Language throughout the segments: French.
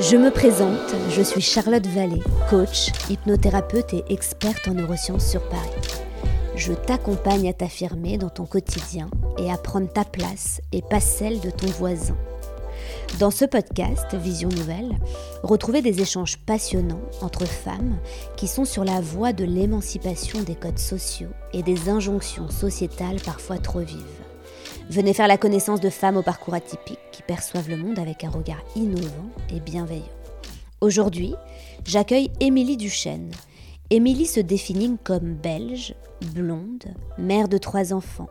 Je me présente, je suis Charlotte Vallée, coach, hypnothérapeute et experte en neurosciences sur Paris. Je t'accompagne à t'affirmer dans ton quotidien et à prendre ta place et pas celle de ton voisin. Dans ce podcast Vision Nouvelle, retrouvez des échanges passionnants entre femmes qui sont sur la voie de l'émancipation des codes sociaux et des injonctions sociétales parfois trop vives. Venez faire la connaissance de femmes au parcours atypique qui perçoivent le monde avec un regard innovant et bienveillant. Aujourd'hui, j'accueille Émilie Duchesne. Émilie se définit comme belge, blonde, mère de trois enfants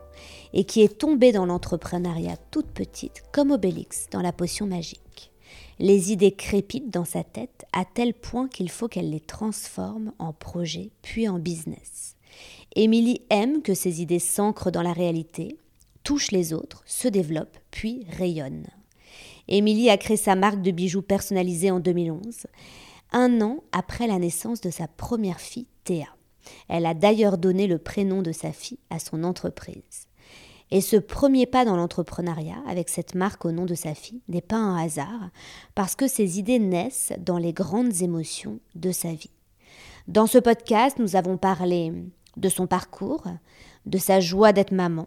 et qui est tombée dans l'entrepreneuriat toute petite comme Obélix dans la potion magique. Les idées crépitent dans sa tête à tel point qu'il faut qu'elle les transforme en projet puis en business. Émilie aime que ses idées s'ancrent dans la réalité touche les autres, se développe, puis rayonne. Émilie a créé sa marque de bijoux personnalisés en 2011, un an après la naissance de sa première fille, Théa. Elle a d'ailleurs donné le prénom de sa fille à son entreprise. Et ce premier pas dans l'entrepreneuriat, avec cette marque au nom de sa fille, n'est pas un hasard, parce que ses idées naissent dans les grandes émotions de sa vie. Dans ce podcast, nous avons parlé de son parcours, de sa joie d'être maman,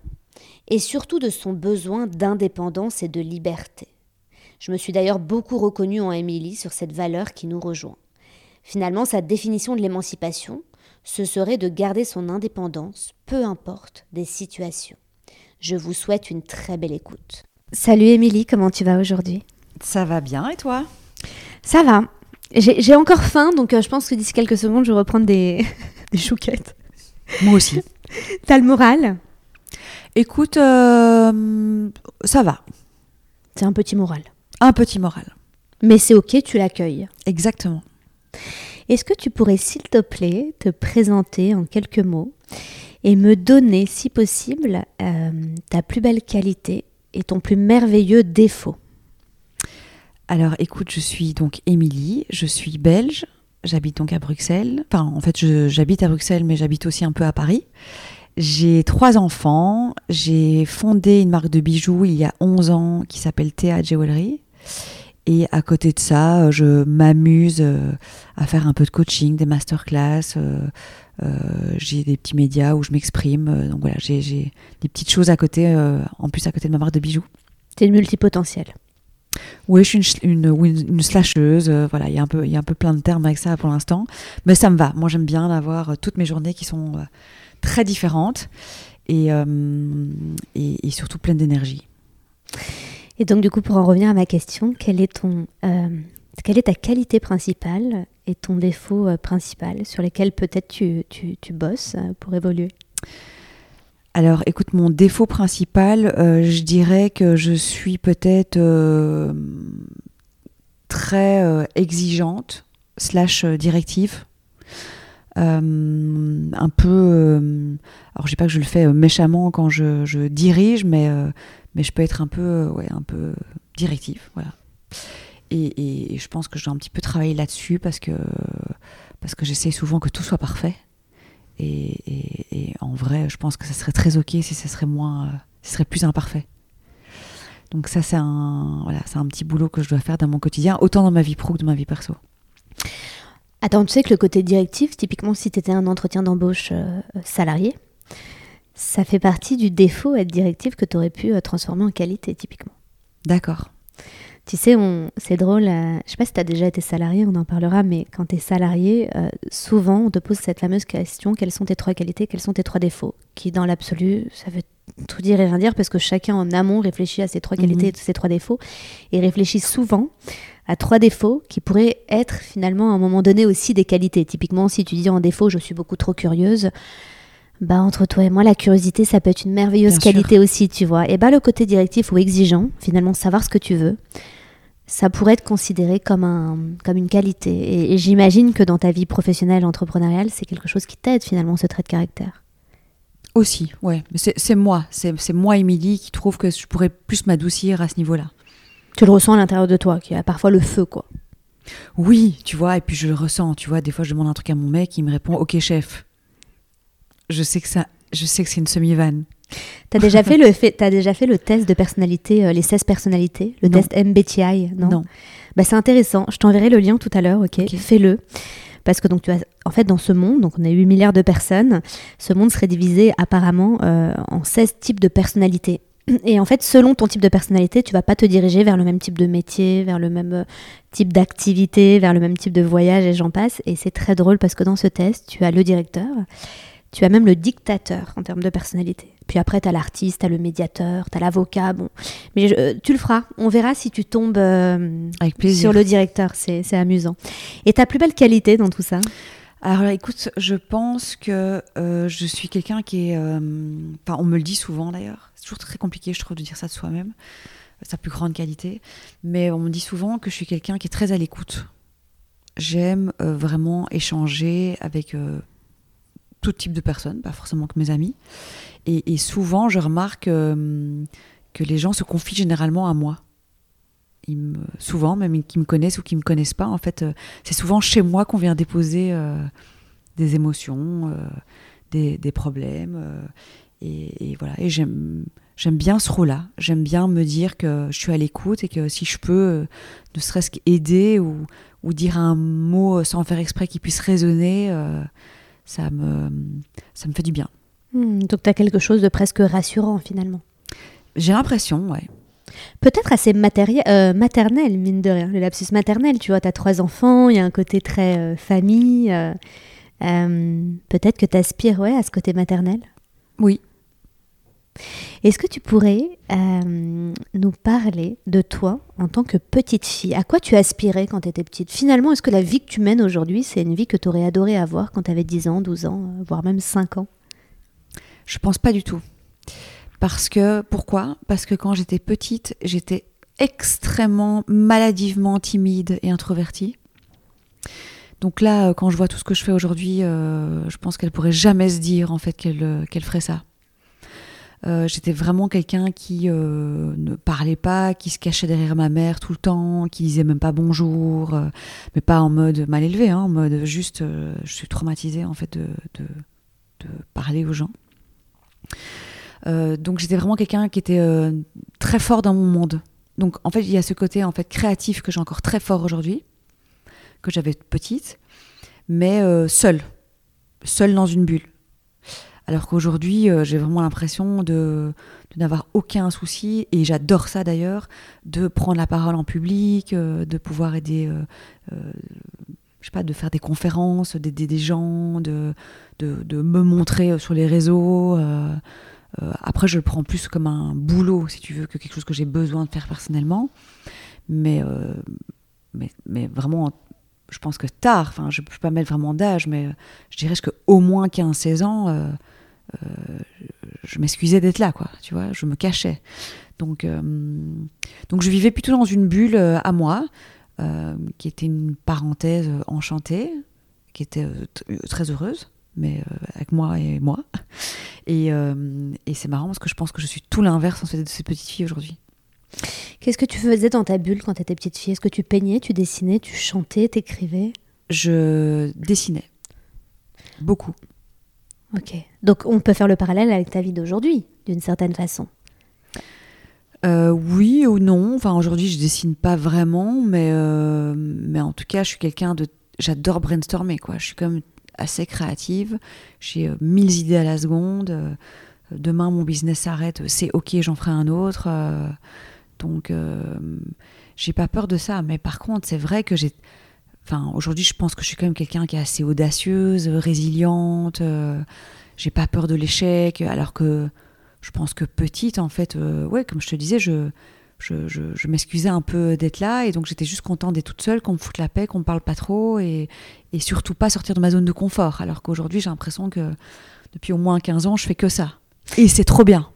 et surtout de son besoin d'indépendance et de liberté. Je me suis d'ailleurs beaucoup reconnue en Émilie sur cette valeur qui nous rejoint. Finalement, sa définition de l'émancipation, ce serait de garder son indépendance, peu importe des situations. Je vous souhaite une très belle écoute. Salut Émilie, comment tu vas aujourd'hui? Ça va bien et toi? Ça va. J'ai encore faim, donc euh, je pense que d'ici quelques secondes, je vais reprendre des, des chouquettes. Moi aussi. T'as le moral? Écoute, euh, ça va. C'est un petit moral. Un petit moral. Mais c'est ok, tu l'accueilles. Exactement. Est-ce que tu pourrais, s'il te plaît, te présenter en quelques mots et me donner, si possible, euh, ta plus belle qualité et ton plus merveilleux défaut? Alors, écoute, je suis donc Émilie, je suis belge, j'habite donc à Bruxelles. Enfin, en fait, j'habite à Bruxelles, mais j'habite aussi un peu à Paris. J'ai trois enfants. J'ai fondé une marque de bijoux il y a 11 ans qui s'appelle Théa Jewelry. Et à côté de ça, je m'amuse euh, à faire un peu de coaching, des masterclass. Euh, euh, j'ai des petits médias où je m'exprime. donc voilà, j'ai des petites choses à côté, en plus à côté de ma marque de bijoux. C'est une multipotentielle. Oui, je suis une, une, une slasheuse. voilà, il y, a un peu, il y a un peu plein de termes avec ça pour l'instant. Mais ça me va. Moi, j'aime bien avoir toutes mes journées qui sont très différentes euh, et, et, surtout pleine d'énergie. Et donc, du coup, pour en revenir à ma question, quelle est, ton, euh, quelle est ta qualité principale et ton défaut euh, principal sur lesquels peut-être tu, tu, tu, bosses pour évoluer? Alors, écoute, mon défaut principal, je dirais que je suis peut-être très exigeante slash directive. Euh, un peu. Euh, alors, je dis pas que je le fais euh, méchamment quand je, dirige, mais, je peux être un peu, ouais, un peu directif, voilà. Et, je pense que je dois un petit peu travailler là-dessus parce que, parce que j'essaie souvent que tout soit parfait. Et, en vrai, je pense que ça serait très ok si ça serait moins, ce serait plus imparfait. Donc ça, c'est un petit boulot que je dois faire dans mon quotidien, autant dans ma vie pro que dans ma vie perso. Attends, tu sais que le côté directif, typiquement si tu étais un entretien d'embauche euh, salarié, ça fait partie du défaut être directif que tu aurais pu euh, transformer en qualité, typiquement. D'accord. Tu sais, c'est drôle, euh, je sais pas si tu as déjà été salarié, on en parlera, mais quand tu es salarié, souvent on te pose cette fameuse question quelles sont tes trois qualités, quels sont tes trois défauts? Qui, dans l'absolu, ça veut tout dire et rien dire parce que chacun en amont réfléchit à ses trois qualités mhm. et ses trois défauts et réfléchit souvent à trois défauts qui pourraient être finalement à un moment donné aussi des qualités. Typiquement, si tu dis en défaut, je suis beaucoup trop curieuse, bah entre toi et moi, la curiosité, ça peut être une merveilleuse qualité aussi, tu vois. Et bah le côté directif ou exigeant, finalement, savoir ce que tu veux, ça pourrait être considéré comme, un, comme une qualité. Et, j'imagine que dans ta vie professionnelle, entrepreneuriale, c'est quelque chose qui t'aide finalement, ce trait de caractère. Aussi, ouais. C'est moi, c'est moi, Émilie, qui trouve que je pourrais plus m'adoucir à ce niveau-là. Tu le ressens à l'intérieur de toi, qu'il y a parfois le feu, quoi. Oui, tu vois, et puis je le ressens, tu vois. Des fois, je demande un truc à mon mec, il me répond Ok, chef. Je sais que ça, je sais que c'est une semi-vanne. T'as déjà fait le fait, as déjà fait le test de personnalité, euh, les 16 personnalités, le test MBTI, non, non. Bah, c'est intéressant. Je t'enverrai le lien tout à l'heure, ok, Fais-le. Parce que donc tu as, en fait, dans ce monde, donc on a 8 milliards de personnes, ce monde serait divisé apparemment euh, en 16 types de personnalités. Et en fait, selon ton type de personnalité, tu vas pas te diriger vers le même type de métier, vers le même euh, type d'activité, vers le même type de voyage et j'en passe. Et c'est très drôle parce que dans ce test, tu as le directeur, tu as même le dictateur en termes de personnalité. Puis après, tu as l'artiste, tu as le médiateur, tu as l'avocat. Bon. Mais euh, tu le feras. On verra si tu tombes euh, sur le directeur. C'est amusant. Et ta plus belle qualité dans tout ça? Alors écoute, je pense que euh, je suis quelqu'un qui est... Enfin, on me le dit souvent d'ailleurs. C'est toujours très compliqué, je trouve, de dire ça de soi-même. Sa plus grande qualité. Mais on me dit souvent que je suis quelqu'un qui est très à l'écoute. J'aime vraiment échanger avec tout type de personnes, pas forcément que mes amis. Et, souvent, je remarque euh, que les gens se confient généralement à moi. Me, souvent, même qui me connaissent ou qui me connaissent pas, en fait, euh, c'est souvent chez moi qu'on vient déposer euh, des émotions, des, des, problèmes. Et, et, voilà. Et j'aime, j'aime bien ce rôle-là. J'aime bien me dire que je suis à l'écoute et que si je peux, ne serait-ce qu'aider ou, ou dire un mot sans faire exprès qui puisse résonner, ça me, ça me fait du bien. Hmm, donc tu as quelque chose de presque rassurant finalement. J'ai l'impression, ouais. Peut-être assez euh, maternel, mine de rien, le lapsus maternel. Tu vois, tu as trois enfants, il y a un côté très euh, famille. Euh, peut-être que tu aspires ouais, à ce côté maternel? Oui. Est-ce que tu pourrais nous parler de toi en tant que petite fille? À quoi tu aspirais quand tu étais petite? Finalement, est-ce que la vie que tu mènes aujourd'hui, c'est une vie que tu aurais adoré avoir quand tu avais 10 ans, 12 ans, voire même 5 ans? Je pense pas du tout. Parce que, pourquoi? Parce que quand j'étais petite, j'étais extrêmement maladivement timide et introvertie. Donc là, euh, quand je vois tout ce que je fais aujourd'hui, euh, je pense qu'elle pourrait jamais se dire en fait qu'elle euh, qu'elle ferait ça. j'étais vraiment quelqu'un qui ne parlait pas, qui se cachait derrière ma mère tout le temps, qui disait même pas bonjour, mais pas en mode mal élevé, hein, en mode juste, je suis traumatisée en fait de, de parler aux gens. Euh, donc j'étais vraiment quelqu'un qui était euh, très fort dans mon monde. Donc en fait, il y a ce côté en fait créatif que j'ai encore très fort aujourd'hui, que j'avais petite, mais euh, seul, seul dans une bulle. Alors qu'aujourd'hui, j'ai vraiment l'impression de, n'avoir aucun souci, et j'adore ça d'ailleurs, de prendre la parole en public, de pouvoir aider, je sais pas, de faire des conférences, d'aider des gens, de, de, me montrer sur les réseaux. Euh, après, je le prends plus comme un boulot, si tu veux, que quelque chose que j'ai besoin de faire personnellement. Mais, euh, mais, mais, vraiment, je pense que tard, enfin, je ne peux pas mettre vraiment d'âge, mais euh, je dirais qu'au moins 15-16 ans, je m'excusais d'être là, quoi. Tu vois, je me cachais. Donc, donc je vivais plutôt dans une bulle à moi, qui était une parenthèse enchantée, qui était très heureuse mais euh, avec moi et moi. Et, euh, et c'est marrant parce que je pense que je suis tout l'inverse en fait, de ces petites filles aujourd'hui. Qu'est-ce que tu faisais dans ta bulle quand tu étais petite fille? Est-ce que tu peignais, tu dessinais, tu chantais, t'écrivais? Je dessinais. Beaucoup. Ok. Donc on peut faire le parallèle avec ta vie d'aujourd'hui, d'une certaine façon. Euh, oui ou non. Enfin, aujourd'hui, je dessine pas vraiment, mais, mais en tout cas, je suis quelqu'un de. J'adore brainstormer, quoi. Je suis comme assez créative. J'ai euh, mille idées à la seconde. Euh, demain, mon business s'arrête, c'est ok, j'en ferai un autre. Euh, donc, j'ai pas peur de ça. Mais par contre, c'est vrai que j'ai. Enfin, aujourd'hui, je pense que je suis quand même quelqu'un qui est assez audacieuse, résiliente. j'ai pas peur de l'échec. Alors que je pense que petite, en fait, ouais, comme je te disais, je je, m'excusais un peu d'être là et donc j'étais juste contente d'être toute seule, qu'on me foute la paix, qu'on me parle pas trop et, surtout pas sortir de ma zone de confort. Alors qu'aujourd'hui, j'ai l'impression que depuis au moins 15 ans, je fais que ça. Et c'est trop bien.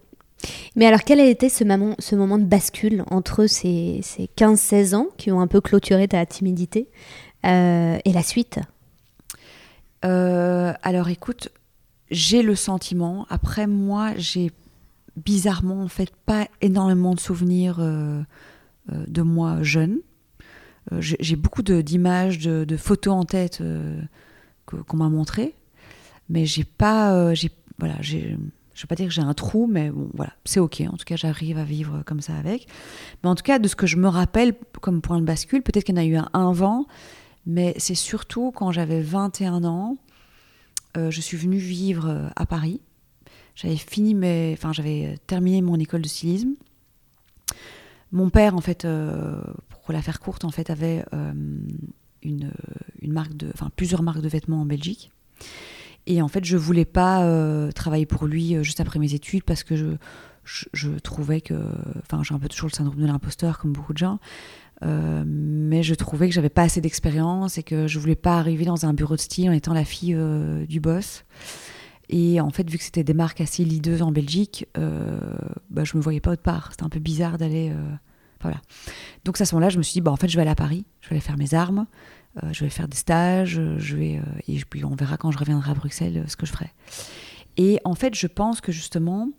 Mais alors, quel a été ce moment, ce moment de bascule entre ces, 15-16 ans qui ont un peu clôturé ta timidité euh, et la suite? Euh, Alors, écoute, j'ai le sentiment, après moi, j'ai bizarrement, en fait, pas énormément de souvenirs euh, euh, de moi jeune. Euh, j'ai beaucoup d'images, de, photos en tête qu'on m'a montrées, mais j'ai pas, j'ai voilà, je vais pas dire que j'ai un trou, mais bon, voilà, c'est ok. En tout cas, j'arrive à vivre comme ça avec. Mais en tout cas, de ce que je me rappelle comme point de bascule, peut-être qu'il y en a eu un avant, mais c'est surtout quand j'avais 21 ans, je suis venue vivre à Paris. J'avais fini mes, enfin, j'avais terminé mon école de stylisme. Mon père, en fait, euh, pour la faire courte, en fait, avait une, une marque de, enfin, plusieurs marques de vêtements en Belgique. Et en fait, je voulais pas euh, travailler pour lui euh, juste après mes études parce que je, je, trouvais que. Enfin, j'ai un peu toujours le syndrome de l'imposteur, comme beaucoup de gens. Euh, mais je trouvais que j'avais pas assez d'expérience et que je voulais pas arriver dans un bureau de style en étant la fille du boss. Et en fait, vu que c'était des marques assez leaders en Belgique, bah, je me voyais pas autre part. C'était un peu bizarre d'aller. voilà. Donc à ce moment-là, je me suis dit, bah, en fait, je vais aller à Paris, je vais aller faire mes armes. Euh, je vais faire des stages, je vais, euh, et puis on verra quand je reviendrai à Bruxelles euh, ce que je ferai. Et en fait, je pense que justement,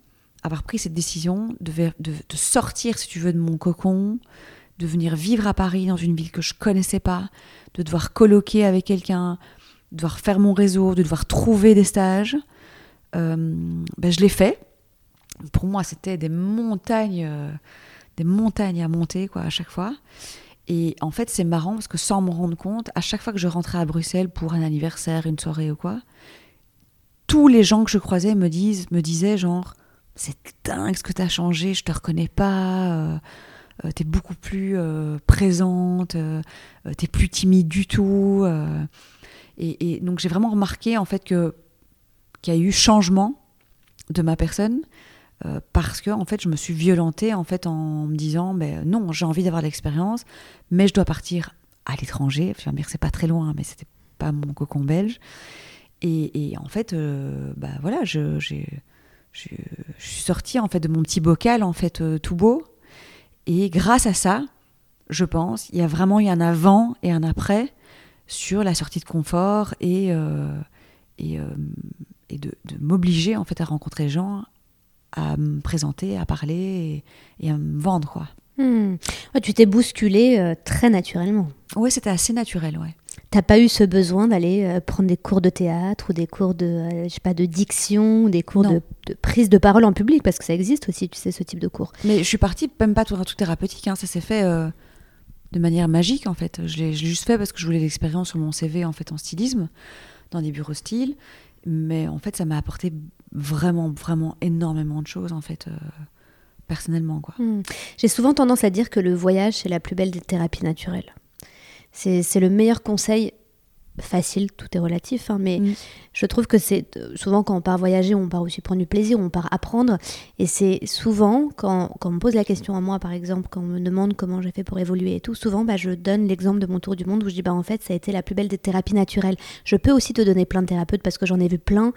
avoir pris cette décision de, de, sortir, si tu veux, de mon cocon, de venir vivre à Paris dans une ville que je connaissais pas, de devoir colloquer avec quelqu'un, de devoir faire mon réseau, de devoir trouver des stages, ben je l'ai fait. Pour moi, c'était des montagnes, des montagnes à monter quoi à chaque fois. Et en fait, c'est marrant parce que sans me rendre compte, à chaque fois que je rentrais à Bruxelles pour un anniversaire, une soirée ou quoi, tous les gens que je croisais me, disent, me disaient genre, c'est dingue ce que tu as changé, je te reconnais pas, euh, euh tu es beaucoup plus euh, présente, euh, tu es plus timide du tout. Et, et, donc j'ai vraiment remarqué en fait que qu'il y a eu changement de ma personne euh, parce que en fait je me suis violentée en fait en me disant ben non j'ai envie d'avoir l'expérience mais je dois partir à l'étranger. Je veux dire c'est pas très loin mais c'était pas mon cocon belge. Et, en fait euh, bah voilà je, je, je, suis sortie en fait de mon petit bocal en fait euh, tout beau. Et grâce à ça je pense il y a vraiment eu un avant et un après sur la sortie de confort et et, et de, de m'obliger en fait à rencontrer les gens à me présenter, à parler et, à me vendre, quoi. Hmm. tu t'es bousculé euh, très naturellement. Oui, c'était assez naturel, ouais. T'as pas eu ce besoin d'aller euh, prendre des cours de théâtre ou des cours de, euh, je sais pas, de diction, ou des cours de, prise de parole en public, parce que ça existe aussi, tu sais, ce type de cours. Mais je suis partie, même pas tout, tout thérapeutique, hein, ça s'est fait de manière magique, en fait. Je l'ai juste fait parce que je voulais l'expérience sur mon CV, en fait, en stylisme, dans des bureaux styles. Mais en fait, ça m'a apporté vraiment, vraiment énormément de choses, en fait, euh, personnellement. quoi. Hmm. J'ai souvent tendance à dire que le voyage, c'est la plus belle des thérapies naturelles. C'est le meilleur conseil facile, tout est relatif, hein, mais mm. je trouve que c'est souvent quand on part voyager, on part aussi prendre du plaisir, on part apprendre. Et c'est souvent, quand, quand, on me pose la question à moi, par exemple, quand on me demande comment j'ai fait pour évoluer et tout, souvent bah, je donne l'exemple de mon tour du monde où je dis bah, en fait, ça a été la plus belle des thérapies naturelles. Je peux aussi te donner plein de thérapeutes parce que j'en ai vu plein,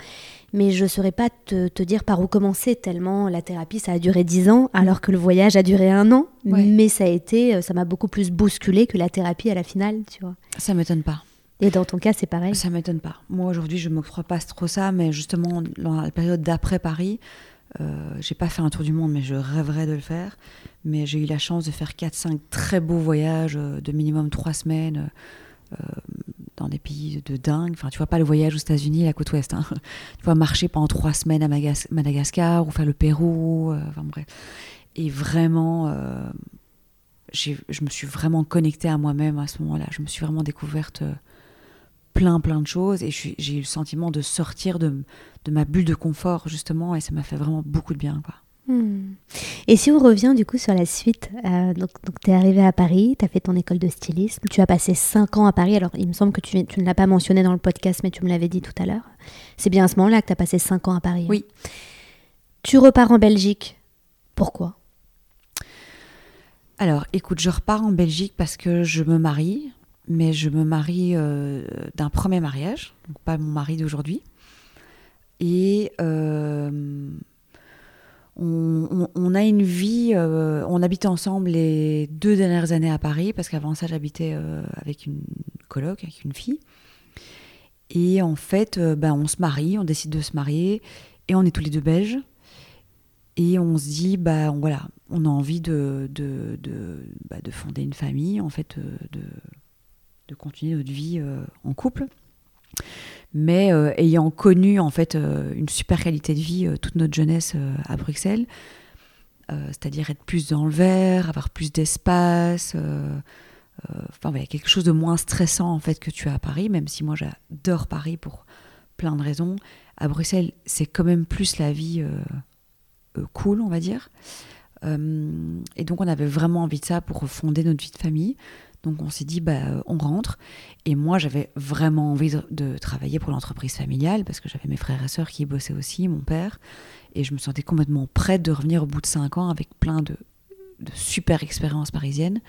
mais je ne saurais pas te, te, dire par où commencer, tellement la thérapie, ça a duré dix ans, alors que le voyage a duré un an. Mais ça a été, ça m'a beaucoup plus bousculé que la thérapie à la finale, tu vois. Ça m'étonne pas. Et dans ton cas, c'est pareil? Ça m'étonne pas. Moi, aujourd'hui, je ne m'octroie pas trop ça, mais justement, dans la période d'après Paris, euh, j'ai pas fait un tour du monde, mais je rêverais de le faire. Mais j'ai eu la chance de faire 4-5 très beaux voyages euh, de minimum 3 semaines euh, dans des pays de dingue. Enfin, tu vois pas le voyage aux États-Unis, la côte ouest. Hein. Tu vois marcher pendant 3 semaines à Madagascar ou faire le Pérou. Euh, enfin bref. Et vraiment, je me suis vraiment connectée à moi-même à ce moment-là. Je me suis vraiment découverte plein plein de choses et j'ai eu le sentiment de sortir de, de, ma bulle de confort justement et ça m'a fait vraiment beaucoup de bien quoi. Hmm. Et si on revient du coup sur la suite, euh, donc, donc tu es arrivé à Paris, tu as fait ton école de stylisme, tu as passé 5 ans à Paris, alors il me semble que tu, tu ne l'as pas mentionné dans le podcast mais tu me l'avais dit tout à l'heure. C'est bien à ce moment-là que tu as passé 5 ans à Paris. Hein. Oui. Tu repars en Belgique, pourquoi? Alors, écoute, je repars en Belgique parce que je me marie mais je me marie euh, d'un premier mariage, donc pas mon mari d'aujourd'hui. Et euh, on, a une vie, euh, on habitait ensemble les deux dernières années à Paris, parce qu'avant ça j'habitais avec une coloc, avec une fille. Et en fait, ben, on se marie, on décide de se marier, et on est tous les deux belges. Et on se dit, bah, on, voilà, on a envie de, de, de, bah, de fonder une famille, en fait, de, de continuer notre vie euh, en couple. Mais ayant connu en fait une super qualité de vie toute notre jeunesse à Bruxelles, c'est-à-dire être plus dans le vert, avoir plus d'espace, il y a quelque chose de moins stressant en fait que tu as à Paris, même si moi j'adore Paris pour plein de raisons. À Bruxelles, c'est quand même plus la vie cool, on va dire. Euh, et donc on avait vraiment envie de ça pour fonder notre vie de famille. Donc on s'est dit, bah, on rentre. Et moi, j'avais vraiment envie de, travailler pour l'entreprise familiale parce que j'avais mes frères et sœurs qui bossaient aussi, mon père. Et je me sentais complètement prête de revenir au bout de cinq ans avec plein de, super expériences parisiennes.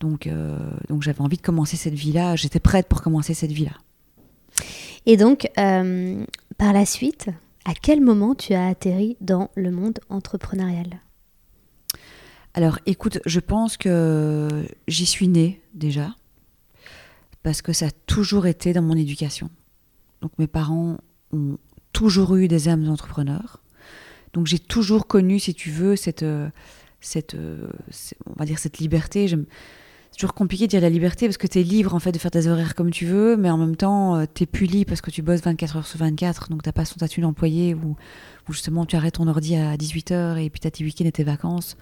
Donc, euh, donc j'avais envie de commencer cette vie-là. J'étais prête pour commencer cette vie-là. Et donc, euh, par la suite, à quel moment tu as atterri dans le monde entrepreneurial? Alors écoute, je pense que j'y suis née déjà, parce que ça a toujours été dans mon éducation. Donc mes parents ont toujours eu des âmes d'entrepreneurs. Donc j'ai toujours connu, si tu veux, cette, cette, on va dire cette liberté. C'est toujours compliqué de dire la liberté parce que tu es libre en fait de faire tes horaires comme tu veux, mais en même temps euh, tu es puni parce que tu bosses 24 heures sur 24, donc t'as pas son statut d'employé ou, justement tu arrêtes ton ordi à 18h et puis tu as tes week-ends et tes vacances.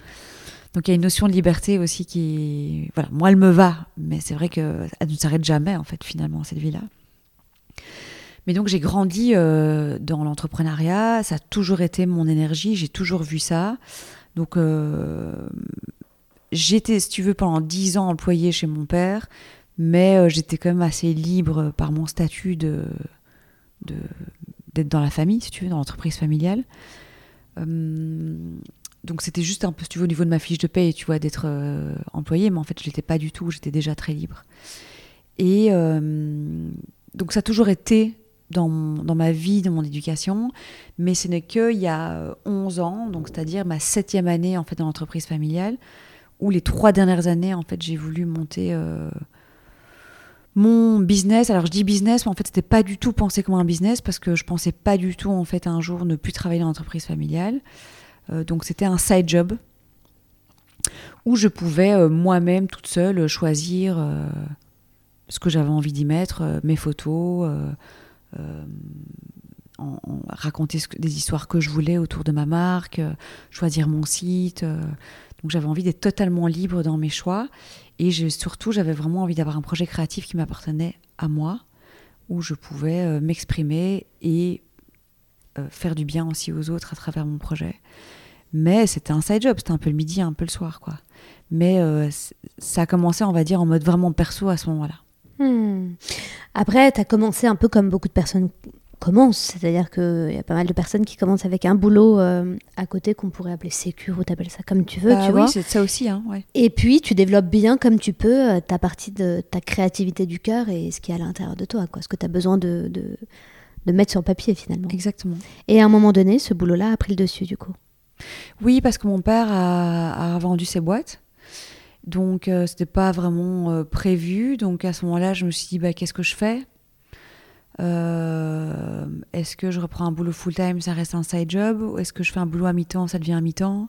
Donc il y a une notion de liberté aussi qui, voilà, moi elle me va, mais c'est vrai qu'elle ne s'arrête jamais en fait finalement cette vie-là. Mais donc j'ai grandi euh, dans l'entrepreneuriat, ça a toujours été mon énergie, j'ai toujours vu ça. Donc euh, j'étais, si tu veux, pendant dix ans employée chez mon père, mais euh, j'étais quand même assez libre par mon statut de, d'être dans la famille, si tu veux, dans l'entreprise familiale donc c'était juste un peu, si tu veux, au niveau de ma fiche de paye, tu vois, d'être euh, employé, mais en fait, je l'étais pas du tout, j'étais déjà très libre. Et euh, donc ça a toujours été dans, dans, ma vie, dans mon éducation, mais ce n'est qu'il y a 11 ans, donc c'est-à-dire ma septième année en fait dans l'entreprise familiale, où les trois dernières années, en fait, j'ai voulu monter euh, mon business. Alors je dis business, mais en fait, c'était pas du tout pensé comme un business parce que je pensais pas du tout en fait un jour ne plus travailler dans l'entreprise familiale. Euh, donc c'était un side job où je pouvais euh, moi-même toute seule choisir euh, ce que j'avais envie d'y mettre, mes photos, raconter des histoires que je voulais autour de ma marque, choisir mon site. donc j'avais envie d'être totalement libre dans mes choix et surtout j'avais vraiment envie d'avoir un projet créatif qui m'appartenait à moi, où je pouvais m'exprimer et faire du bien aussi aux autres à travers mon projet. Mais c'était un side job, c'était un peu le midi, un peu le soir, quoi. Mais euh, ça a commencé, on va dire, en mode vraiment perso à ce moment-là. Hmm. Après, tu as commencé un peu comme beaucoup de personnes commencent, c'est-à-dire qu'il y a pas mal de personnes qui commencent avec un boulot euh, à côté qu'on pourrait appeler sécure ou t'appelles ça comme tu veux, bah tu oui, c'est ça aussi. Hein, ouais. Et puis, tu développes bien comme tu peux euh, ta partie de ta créativité du cœur et ce qui est à l'intérieur de toi, quoi, ce que tu as besoin de, de, de mettre sur papier finalement. Exactement. Et à un moment donné, ce boulot-là a pris le dessus du coup. Oui, parce que mon père a, vendu ses boîtes. Donc, ce euh, c'était pas vraiment euh, prévu. Donc, à ce moment-là, je me suis dit, bah, qu'est-ce que je fais? Euh, Est-ce que je reprends un boulot full-time, ça reste un side job? Est-ce que je fais un boulot à mi-temps, ça devient un mi-temps?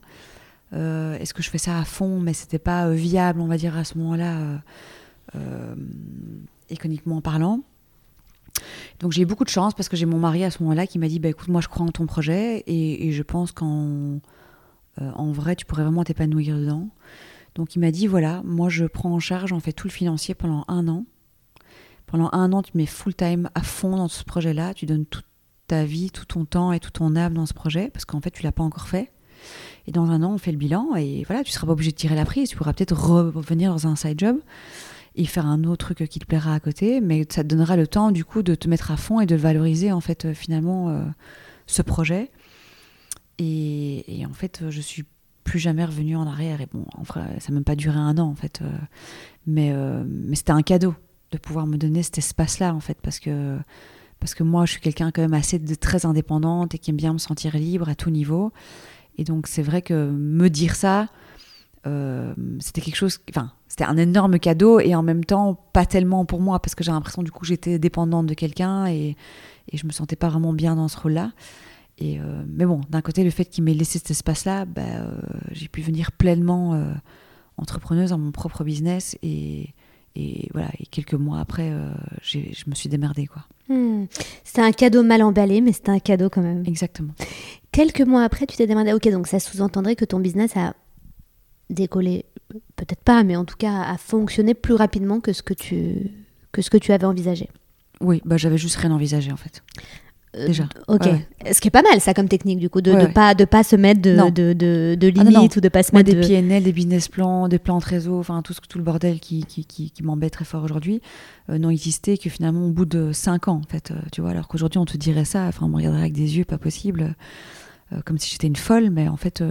Est-ce que je fais ça à fond, mais c'était pas viable, on va dire, à ce moment-là, économiquement parlant? Donc j'ai eu beaucoup de chance parce que j'ai mon mari à ce moment-là qui m'a dit bah, écoute, moi je crois en ton projet et, je pense qu'en euh, en vrai tu pourrais vraiment t'épanouir dedans. Donc il m'a dit voilà, moi je prends en charge, on fait tout le financier pendant un an. Pendant un an, tu mets full time à fond dans ce projet-là, tu donnes toute ta vie, tout ton temps et tout ton âme dans ce projet parce qu'en fait tu l'as pas encore fait. Et dans un an, on fait le bilan et voilà, tu seras pas obligé de tirer la prise, tu pourras peut-être revenir dans un side job faire un autre truc qui te plaira à côté, mais ça te donnera le temps du coup de te mettre à fond et de valoriser en fait euh, finalement euh, ce projet. Et, en fait, je suis plus jamais revenue en arrière. Et bon, ça n'a même pas duré un an en fait, euh, mais mais c'était un cadeau de pouvoir me donner cet espace-là en fait, parce que parce que moi, je suis quelqu'un quand même assez de très indépendante et qui aime bien me sentir libre à tout niveau. Et donc, c'est vrai que me dire ça, euh, c'était quelque chose, enfin, c'était un énorme cadeau et en même temps pas tellement pour moi parce que j'ai l'impression du coup j'étais dépendante de quelqu'un et, et je me sentais pas vraiment bien dans ce rôle-là. Et euh, mais bon, d'un côté, le fait qu'il m'ait laissé cet espace-là, bah, euh, j'ai pu venir pleinement entrepreneuse dans mon propre business et, et voilà, et quelques mois après, je me suis démerdée, quoi. Hmm. C'était un cadeau mal emballé, mais c'était un cadeau quand même. Exactement. Quelques mois après, tu t'es demandé, ok, donc ça sous-entendrait que ton business a décollé, peut-être pas, mais en tout cas a fonctionné plus rapidement que ce que tu, que ce que tu avais envisagé. Oui, bah, j'avais juste rien envisagé, en fait. Euh, Déjà. Ok. Ouais, Ce qui est pas mal, ça, comme technique, du coup, de ne ouais. pas, de pas se mettre de, de, de, de Ah limites ou de pas se Moi, mettre des de... PNL, des business plans, des plans de réseau, enfin tout, ce- tout le bordel qui, qui, qui, qui m'embête très fort aujourd'hui, euh, n'ont existé que finalement au bout de 5 ans, en fait. euh, tu vois, alors qu'aujourd'hui, on te dirait ça, enfin, on me regarderait avec des yeux pas possible, comme si j'étais une folle, mais en fait,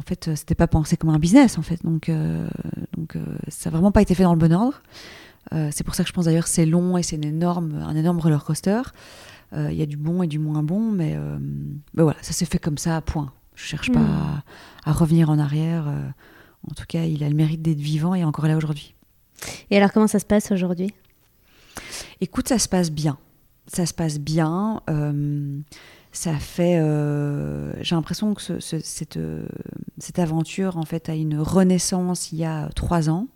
en fait, euh, c'était pas pensé comme un business, en fait. Donc, euh, donc euh, ça a vraiment pas été fait dans le bon ordre. Euh, c'est pour ça que je pense d'ailleurs c'est long et c'est une énorme, un énorme roller coaster. Il y a du bon et du moins bon, mais, mais voilà, ça s'est fait comme ça, point. Je cherche pas Hmm. à, à revenir en arrière. en tout cas, il a le mérite d'être vivant et encore là aujourd'hui. Et alors, comment ça se passe aujourd'hui? Écoute, ça se passe bien. Ça se passe bien. Ça fait. euh, J'ai l'impression que ce- ce- cette, euh, cette aventure, en fait, a une renaissance il y a trois ans.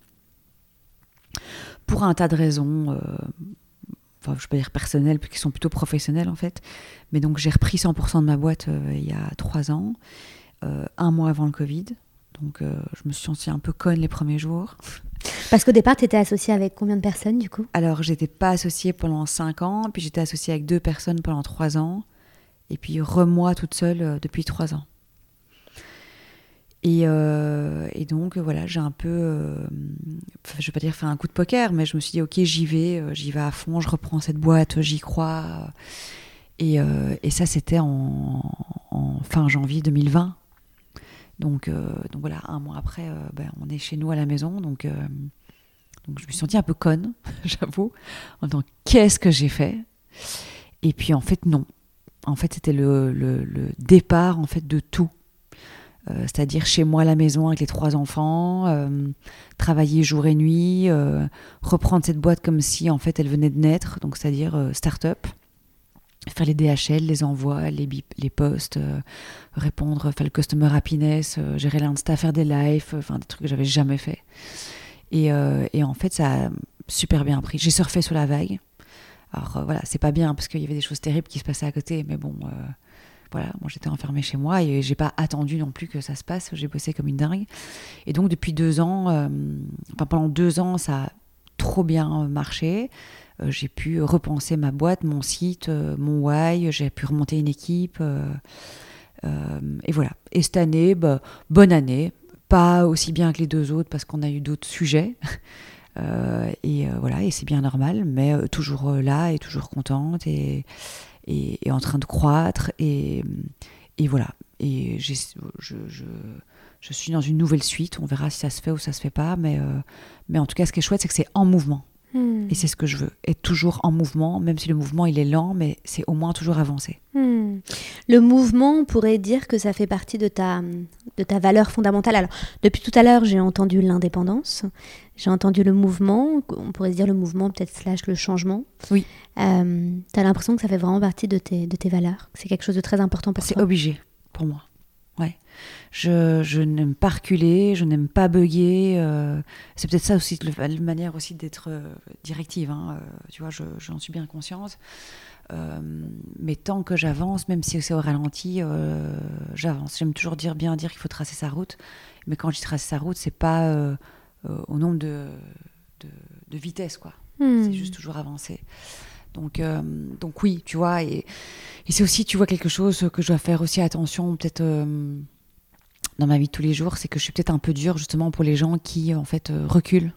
Pour un tas de raisons. euh, Enfin, je pas dire personnelles, puisqu'ils sont plutôt professionnels, en fait. Mais donc, j'ai repris 100% de ma boîte euh, il y a trois ans, un mois avant le Covid. Donc, je me suis sentie un peu conne les premiers jours. Parce qu'au départ, tu étais associé avec combien de personnes, du coup? Alors, j'étais pas associée pendant 5 ans, puis j'étais associée avec deux personnes pendant 3 ans, et puis re-moi toute seule euh, depuis 3 ans. Et, euh, et donc, voilà, j'ai un peu, euh, je vais pas dire fait un coup de poker, mais je me suis dit, ok, j'y vais, j'y vais à fond, je reprends cette boîte, j'y crois. Et, ça, c'était en, fin janvier 2020. Donc, voilà, un mois après, ben, on est chez nous à la maison, donc... donc je me suis sentie un peu conne, j'avoue, en disant qu'est-ce que j'ai fait? Et puis en fait non. En fait c'était le, départ en fait de tout. Euh, C'est-à-dire chez moi à la maison avec les trois enfants, euh, travailler jour et nuit, euh, reprendre cette boîte comme si en fait elle venait de naître, donc c'est-à-dire start-up, faire les DHL, les envois, les bip, les posts, euh, répondre, faire le customer happiness, gérer l'insta, faire des lives, enfin des trucs que j'avais jamais fait. Et, et en fait, ça a super bien pris. J'ai surfé sur la vague. Alors euh, voilà, c'est pas bien parce qu'il y avait des choses terribles qui se passaient à côté, mais bon, euh, voilà, moi j'étais enfermée chez moi et j'ai pas attendu non plus que ça se passe. J'ai bossé comme une dingue. Et donc depuis deux ans, euh, enfin pendant deux ans, ça a trop bien marché. J'ai pu repenser ma boîte, mon site, mon why. J'ai pu remonter une équipe. et voilà. Et cette année, bah, bonne année. Pas aussi bien que les deux autres parce qu'on a eu d'autres sujets. Euh, et euh, voilà, et c'est bien normal, mais euh, toujours là et toujours contente et, et, en train de croître. Et, et voilà. Et je, je, je suis dans une nouvelle suite. On verra si ça se fait ou ça se fait pas. Mais, mais en tout cas, ce qui est chouette, c'est que c'est en mouvement. Hmm. Et c'est ce que je veux. Être toujours en mouvement, même si le mouvement il est lent, mais c'est au moins toujours avancer. Hmm. Le mouvement, on pourrait dire que ça fait partie de ta, de ta valeur fondamentale. Alors, depuis tout à l'heure, j'ai entendu l'indépendance, j'ai entendu le mouvement, on pourrait dire le mouvement peut-être slash le changement. Oui. Euh, tu as l'impression que ça fait vraiment partie de tes, de tes valeurs, c'est quelque chose de très important pour C'est toi. obligé pour moi. Ouais. Je, je n'aime pas reculer, je n'aime pas bugger. euh, c'est peut-être ça aussi, la manière aussi d'être euh, directive. hein, euh, tu vois, je- j'en suis bien consciente. Euh, mais tant que j'avance, même si c'est au ralenti, euh, j'avance. J'aime toujours dire, bien dire qu'il faut tracer sa route. Mais quand je dis tracer sa route, c'est pas euh, au nombre de, de, de vitesse, quoi. Hmm. C'est juste toujours avancer. Donc, donc oui, tu vois, et, et c'est aussi, tu vois, quelque chose que je dois faire aussi attention, peut-être dans ma vie de tous les jours, c'est que je suis peut-être un peu dure justement pour les gens qui, en fait, euh, reculent.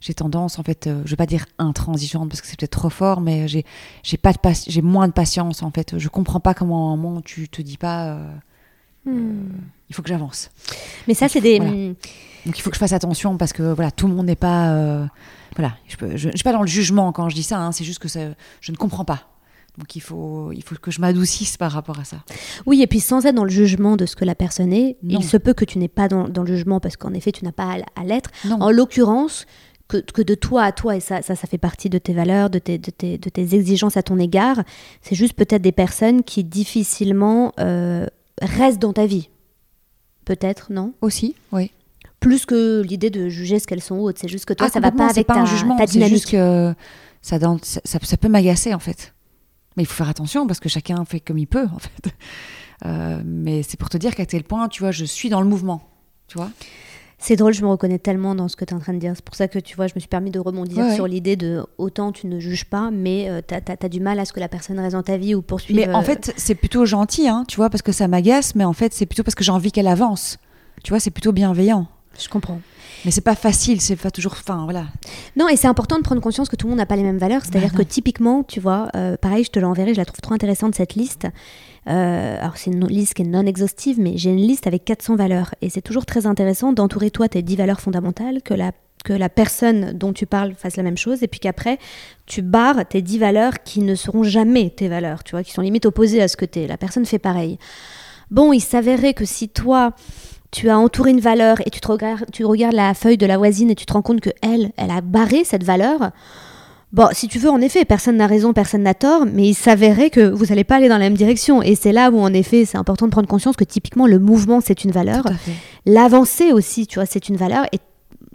J'ai tendance, en fait, euh, je vais pas dire intransigeante parce que c'est peut-être trop fort, mais j'ai j'ai pas de paci- j'ai moins de patience en fait. Je comprends pas comment à un moment tu te dis pas, euh, Hmm. il faut que j'avance. Mais ça, c'est des. Voilà. Donc il faut que je fasse attention parce que voilà, tout le monde n'est pas. euh, voilà, je ne suis pas dans le jugement quand je dis ça, hein, c'est juste que ça, je ne comprends pas. Donc il faut, il faut que je m'adoucisse par rapport à ça. Oui, et puis sans être dans le jugement de ce que la personne est, Non. il se peut que tu n'es pas dans, dans le jugement parce qu'en effet, tu n'as pas à, à l'être. En l'occurrence, que, que de toi à toi, et ça, ça, ça fait partie de tes valeurs, de tes, de tes, de tes exigences à ton égard, c'est juste peut-être des personnes qui difficilement euh, restent dans ta vie. Peut-être, non? Aussi, oui. plus que l'idée de juger ce qu'elles sont autre. C'est juste que toi, Ah, ça va pas avec pas ta, un jugement, ta c'est dynamique. juste que ça, ça- ça peut m'agacer en fait. Mais il faut faire attention parce que chacun fait comme il peut en fait. Euh, mais c'est pour te dire qu'à tel point, tu vois, je suis dans le mouvement. Tu vois C'est drôle, je me reconnais tellement dans ce que tu es en train de dire. C'est pour ça que tu vois, je me suis permis de rebondir Ouais, sur ouais. l'idée de autant tu ne juges pas, mais tu as, du mal à ce que la personne reste dans ta vie ou poursuive. Mais en euh, fait, c'est plutôt gentil, hein, tu vois, parce que ça m'agace, mais en fait, c'est plutôt parce que j'ai envie qu'elle avance. Tu vois, c'est plutôt bienveillant. je comprends. Mais c'est pas facile, c'est pas toujours. Enfin, voilà. Non, et c'est important de prendre conscience que tout le monde n'a pas les mêmes valeurs. C'est-à-dire Bah que typiquement, tu vois, euh, pareil, je te l'enverrai, je la trouve trop intéressante cette liste. Euh, alors, c'est une liste qui est non exhaustive, mais j'ai une liste avec 400 valeurs. Et c'est toujours très intéressant d'entourer toi tes 10 valeurs fondamentales, que la, que la personne dont tu parles fasse la même chose, et puis qu'après, tu barres tes 10 valeurs qui ne seront jamais tes valeurs, tu vois, qui sont limite opposées à ce que tu es. La personne fait pareil. Bon, il s'avérait que si toi, tu as entouré une valeur et tu, te regardes, tu regardes la feuille de la voisine et tu te rends compte que elle, elle a barré cette valeur. Bon, si tu veux, en effet, personne n'a raison, personne n'a tort, mais il s'avérait que vous n'allez pas aller dans la même direction. Et c'est là où, en effet, c'est important de prendre conscience que typiquement, le mouvement, c'est une valeur. L'avancée aussi, tu vois, c'est une valeur. Et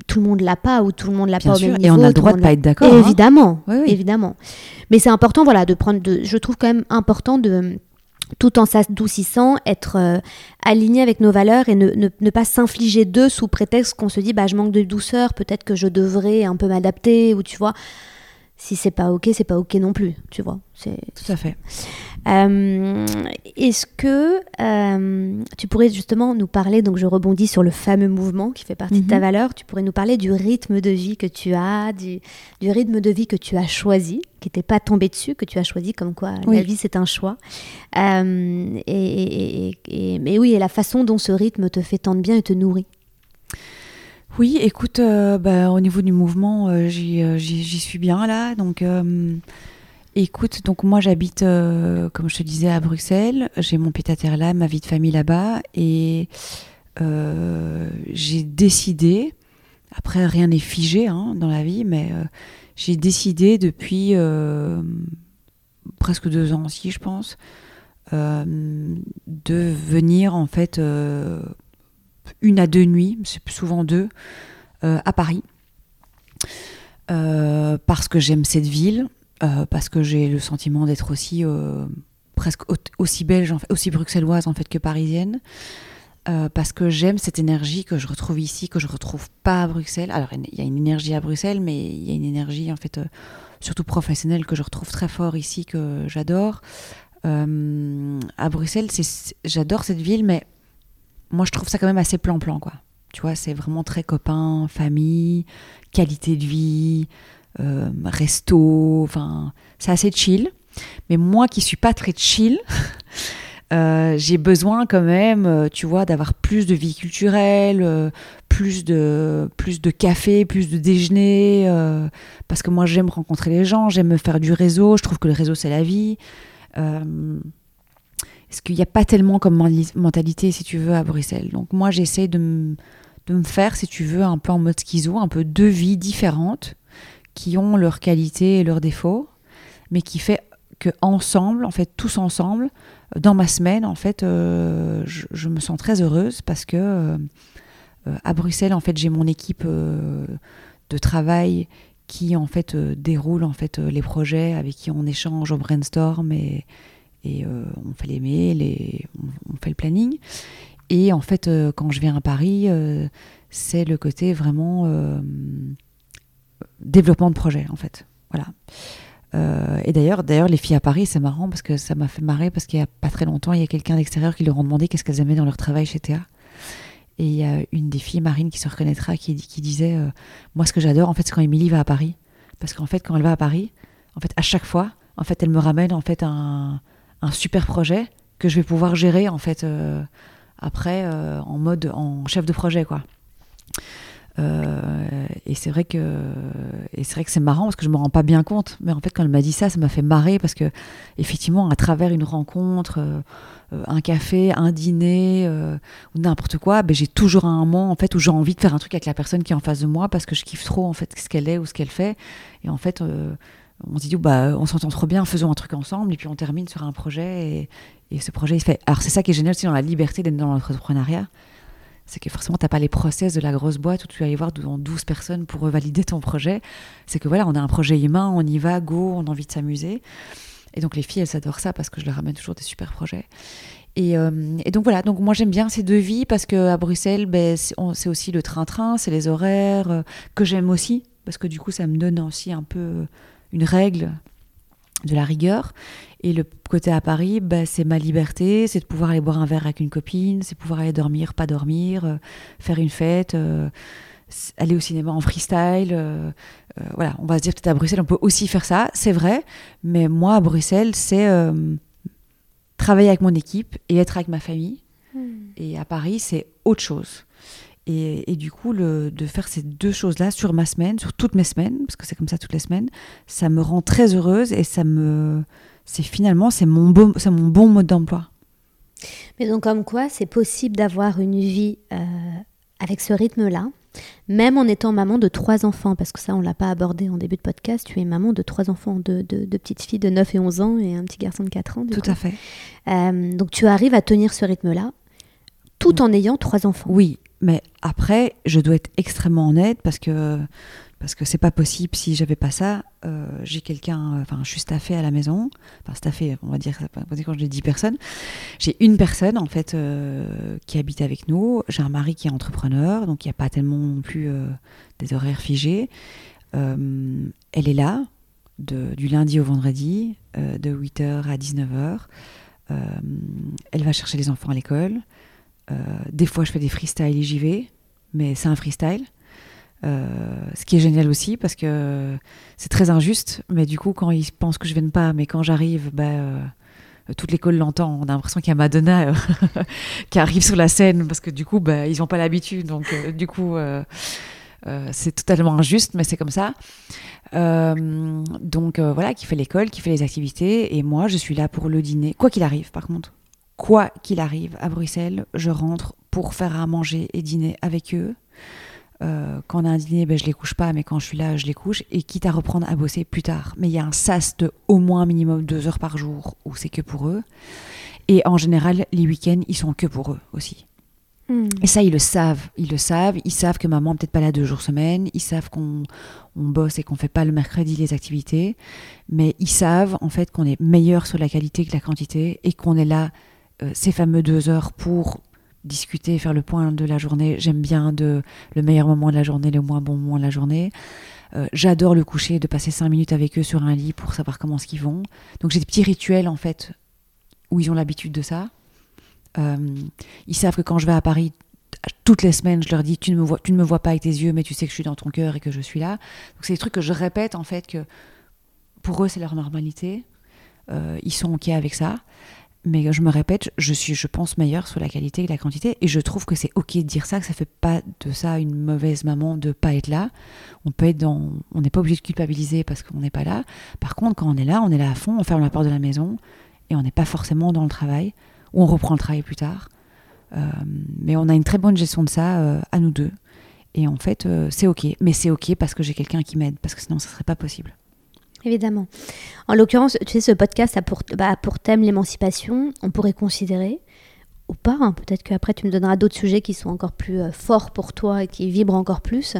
tout le monde l'a pas ou tout le monde l'a pas au même et niveau. on a le droit de pas être d'accord. hein. Évidemment, Oui, oui. évidemment. Mais c'est important, voilà, de prendre. De, je trouve quand même important de, tout en s'adoucissant, être euh, aligné avec nos valeurs et ne, ne- ne pas s'infliger d'eux sous prétexte qu'on se dit, bah, je manque de douceur, peut-être que je devrais un peu m'adapter ou tu vois. Si c'est pas ok, c'est pas ok non plus, tu vois. C'est Tout à fait. Euh, Est-ce que euh, tu pourrais justement nous parler, donc je rebondis sur le fameux mouvement qui fait partie de ta Mhm. valeur, tu pourrais nous parler du rythme de vie que tu as, du, du rythme de vie que tu as choisi, qui t'est pas tombé dessus, que tu as choisi comme quoi Oui. la vie c'est un choix. Euh, et, et- et- et- mais oui, et la façon dont ce rythme te fait tant de bien et te nourrit. Oui, écoute, bah, au niveau du mouvement, j'y suis bien là. Donc, écoute, donc moi j'habite, euh, comme je te disais, à Bruxelles. J'ai mon terre là, ma vie de famille là-bas, et euh, j'ai décidé. Après, rien n'est figé hein, dans la vie, mais euh, j'ai décidé depuis presque deux ans aussi, je pense, de venir en fait. une à deux nuits, souvent deux, à Paris. Parce que j'aime cette ville, euh, parce que j'ai le sentiment d'être aussi euh, presque au- aussi belge, aussi bruxelloise en fait que parisienne. Euh, parce que j'aime cette énergie que je retrouve ici, que je retrouve pas à Bruxelles. Alors il y a une énergie à Bruxelles, mais il y a une énergie en fait surtout professionnelle que je retrouve très fort ici, que j'adore. À Bruxelles, j'adore cette ville, mais moi je trouve ça quand même assez plan-plan quoi. Tu vois, c'est vraiment très copain, famille, qualité de vie, euh, resto, enfin, c'est assez chill. Mais moi qui suis pas très chill, euh, j'ai besoin quand même, euh, tu vois, d'avoir plus de vie culturelle, euh, plus de plus de café, plus de déjeuner, euh, parce que moi j'aime rencontrer les gens, j'aime me faire du réseau. Je trouve que le réseau c'est la vie. Euh, parce qu'il n'y a pas tellement comme mentalité, si tu veux, à Bruxelles? Donc moi, j'essaie de, de me faire, si tu veux, un peu en mode schizo, un peu deux vies différentes, qui ont leurs qualités et leurs défauts, mais qui fait que ensemble, en fait, tous ensemble, dans ma semaine, en fait, euh, je, me sens très heureuse parce que euh, euh, à Bruxelles, en fait, j'ai mon équipe de travail qui, en fait, déroule en fait les projets, avec qui on échange, on brainstorm et on fait les mails et on, fait le planning. Et en fait, quand je viens à Paris, c'est le côté vraiment développement de projet, en fait. Voilà. Euh, et d'ailleurs, d'ailleurs, les filles à Paris, c'est marrant parce que ça m'a fait marrer parce qu'il y a pas très longtemps, il y a quelqu'un d'extérieur qui leur ont demandé qu'est-ce qu'elles aimaient dans leur travail chez Théa. Et il y a une des filles, Marine, qui se reconnaîtra, qui, disait euh, Moi, ce que j'adore, en fait, c'est quand Émilie va à Paris. Parce qu'en fait, quand elle va à Paris, en fait, à chaque fois, en fait, elle me ramène en fait un, super projet que je vais pouvoir gérer en fait euh, après en mode en chef de projet quoi. Euh, et c'est vrai que c'est vrai que c'est marrant parce que je me rends pas bien compte. Mais en fait quand elle m'a dit ça ça m'a fait marrer parce que effectivement à travers une rencontre euh, un café un dîner euh, ou n'importe quoi ben, j'ai toujours un moment en fait où j'ai envie de faire un truc avec la personne qui est en face de moi parce que je kiffe trop en fait ce qu'elle est ou ce qu'elle fait. Et en fait euh, on se dit bah on s'entend trop bien faisons un truc ensemble et puis on termine sur un projet et, et ce projet il fait. Alors c'est ça qui est génial aussi dans la liberté d'être dans l'entrepreneuriat c'est que forcément, tu n'as pas les process de la grosse boîte où tu vas y voir devant 12 personnes pour valider ton projet. C'est que voilà, on a un projet humain, on y va, go, on a envie de s'amuser. Et donc les filles, elles adorent ça parce que je leur ramène toujours des super projets. Et, euh, donc voilà, donc moi j'aime bien ces deux vies parce qu'à Bruxelles, ben, c'est aussi le train-train, c'est les horaires euh, que j'aime aussi parce que du coup ça me donne aussi un peu une règle de la rigueur. Et le côté à Paris, bah, c'est ma liberté, c'est de pouvoir aller boire un verre avec une copine, c'est pouvoir aller dormir, pas dormir, euh, faire une fête, euh, aller au cinéma en freestyle. Euh, voilà, on va se dire peut-être à Bruxelles, on peut aussi faire ça, c'est vrai, mais moi à Bruxelles, c'est travailler avec mon équipe et être avec ma famille. Hmm. Et à Paris, c'est autre chose. Et, du coup, le, de faire ces deux choses-là sur ma semaine, sur toutes mes semaines, parce que c'est comme ça toutes les semaines, ça me rend très heureuse et ça me, c'est finalement c'est mon bon, c'est mon bon mode d'emploi. Mais donc comme quoi, c'est possible d'avoir une vie euh, avec ce rythme-là, même en étant maman de trois enfants, parce que ça on l'a pas abordé en début de podcast. Tu es maman de trois enfants, de, de, petites filles de 9 et 11 ans et un petit garçon de 4 ans. Tout à fait. Euh, donc tu arrives à tenir ce rythme-là, tout en ayant trois enfants. Oui, mais après, je dois être extrêmement honnête parce que parce que c'est pas possible si j'avais pas ça. Euh, j'ai quelqu'un, enfin, je suis staffée à la maison, enfin staffée, on va dire, quand j'ai 10 personnes. J'ai une personne en fait euh, qui habite avec nous. J'ai un mari qui est entrepreneur, donc il n'y a pas tellement non plus euh, des horaires figés. elle est là du lundi au vendredi, de 8h à 19h. elle va chercher les enfants à l'école. Des fois, je fais des freestyles et j'y vais, mais c'est un freestyle. Euh, ce qui est génial aussi parce que c'est très injuste, mais du coup, quand ils pensent que je vienne pas, mais quand j'arrive, bah, euh, toute l'école l'entend. On a l'impression qu'il y a Madonna qui arrive sur la scène parce que du coup, bah, ils n'ont pas l'habitude. Donc, du coup, c'est totalement injuste, mais c'est comme ça. donc, voilà, qui fait l'école, qui fait les activités. Et moi, je suis là pour le dîner, quoi qu'il arrive, par contre quoi qu'il arrive à Bruxelles, je rentre pour faire à manger et dîner avec eux. Euh, quand on a un dîner, ben, je les couche pas, mais quand je suis là, je les couche, et quitte à reprendre à bosser plus tard. Mais il y a un sas de au moins minimum deux heures par jour où c'est que pour eux. Et en général, les week-ends, ils sont que pour eux aussi. Hmm. Et ça, ils le savent. Ils le savent. Ils savent que maman n'est peut-être pas là deux jours semaine. Ils savent qu'on on bosse et qu'on fait pas le mercredi les activités. Mais ils savent, en fait, qu'on est meilleur sur la qualité que la quantité et qu'on est là euh, ces fameux deux heures pour discuter, faire le point de la journée. J'aime bien de, le meilleur moment de la journée, le moins bon moment de la journée. Euh, j'adore le coucher, de passer cinq minutes avec eux sur un lit pour savoir comment ce qu'ils vont. Donc j'ai des petits rituels en fait où ils ont l'habitude de ça. Euh, ils savent que quand je vais à Paris toutes les semaines, je leur dis tu ne me vois, tu ne me vois pas avec tes yeux, mais tu sais que je suis dans ton cœur et que je suis là. Donc c'est des trucs que je répète en fait que pour eux c'est leur normalité. ils sont ok avec ça. Mais je me répète, je suis, je pense, meilleure sur la qualité que la quantité. Et je trouve que c'est ok de dire ça, que ça fait pas de ça une mauvaise maman de pas être là. On peut être dans, on n'est pas obligé de culpabiliser parce qu'on n'est pas là. Par contre, quand on est là, on est là à fond, on ferme la porte de la maison et on n'est pas forcément dans le travail ou on reprend le travail plus tard. Euh, mais on a une très bonne gestion de ça euh, à nous deux. Et en fait, euh, c'est ok. Mais c'est ok parce que j'ai quelqu'un qui m'aide, parce que sinon, ça serait pas possible. Évidemment. En l'occurrence, tu sais, ce podcast a pour, bah, pour thème l'émancipation. On pourrait considérer, ou pas, hein, peut-être qu'après tu me donneras d'autres sujets qui sont encore plus euh, forts pour toi et qui vibrent encore plus.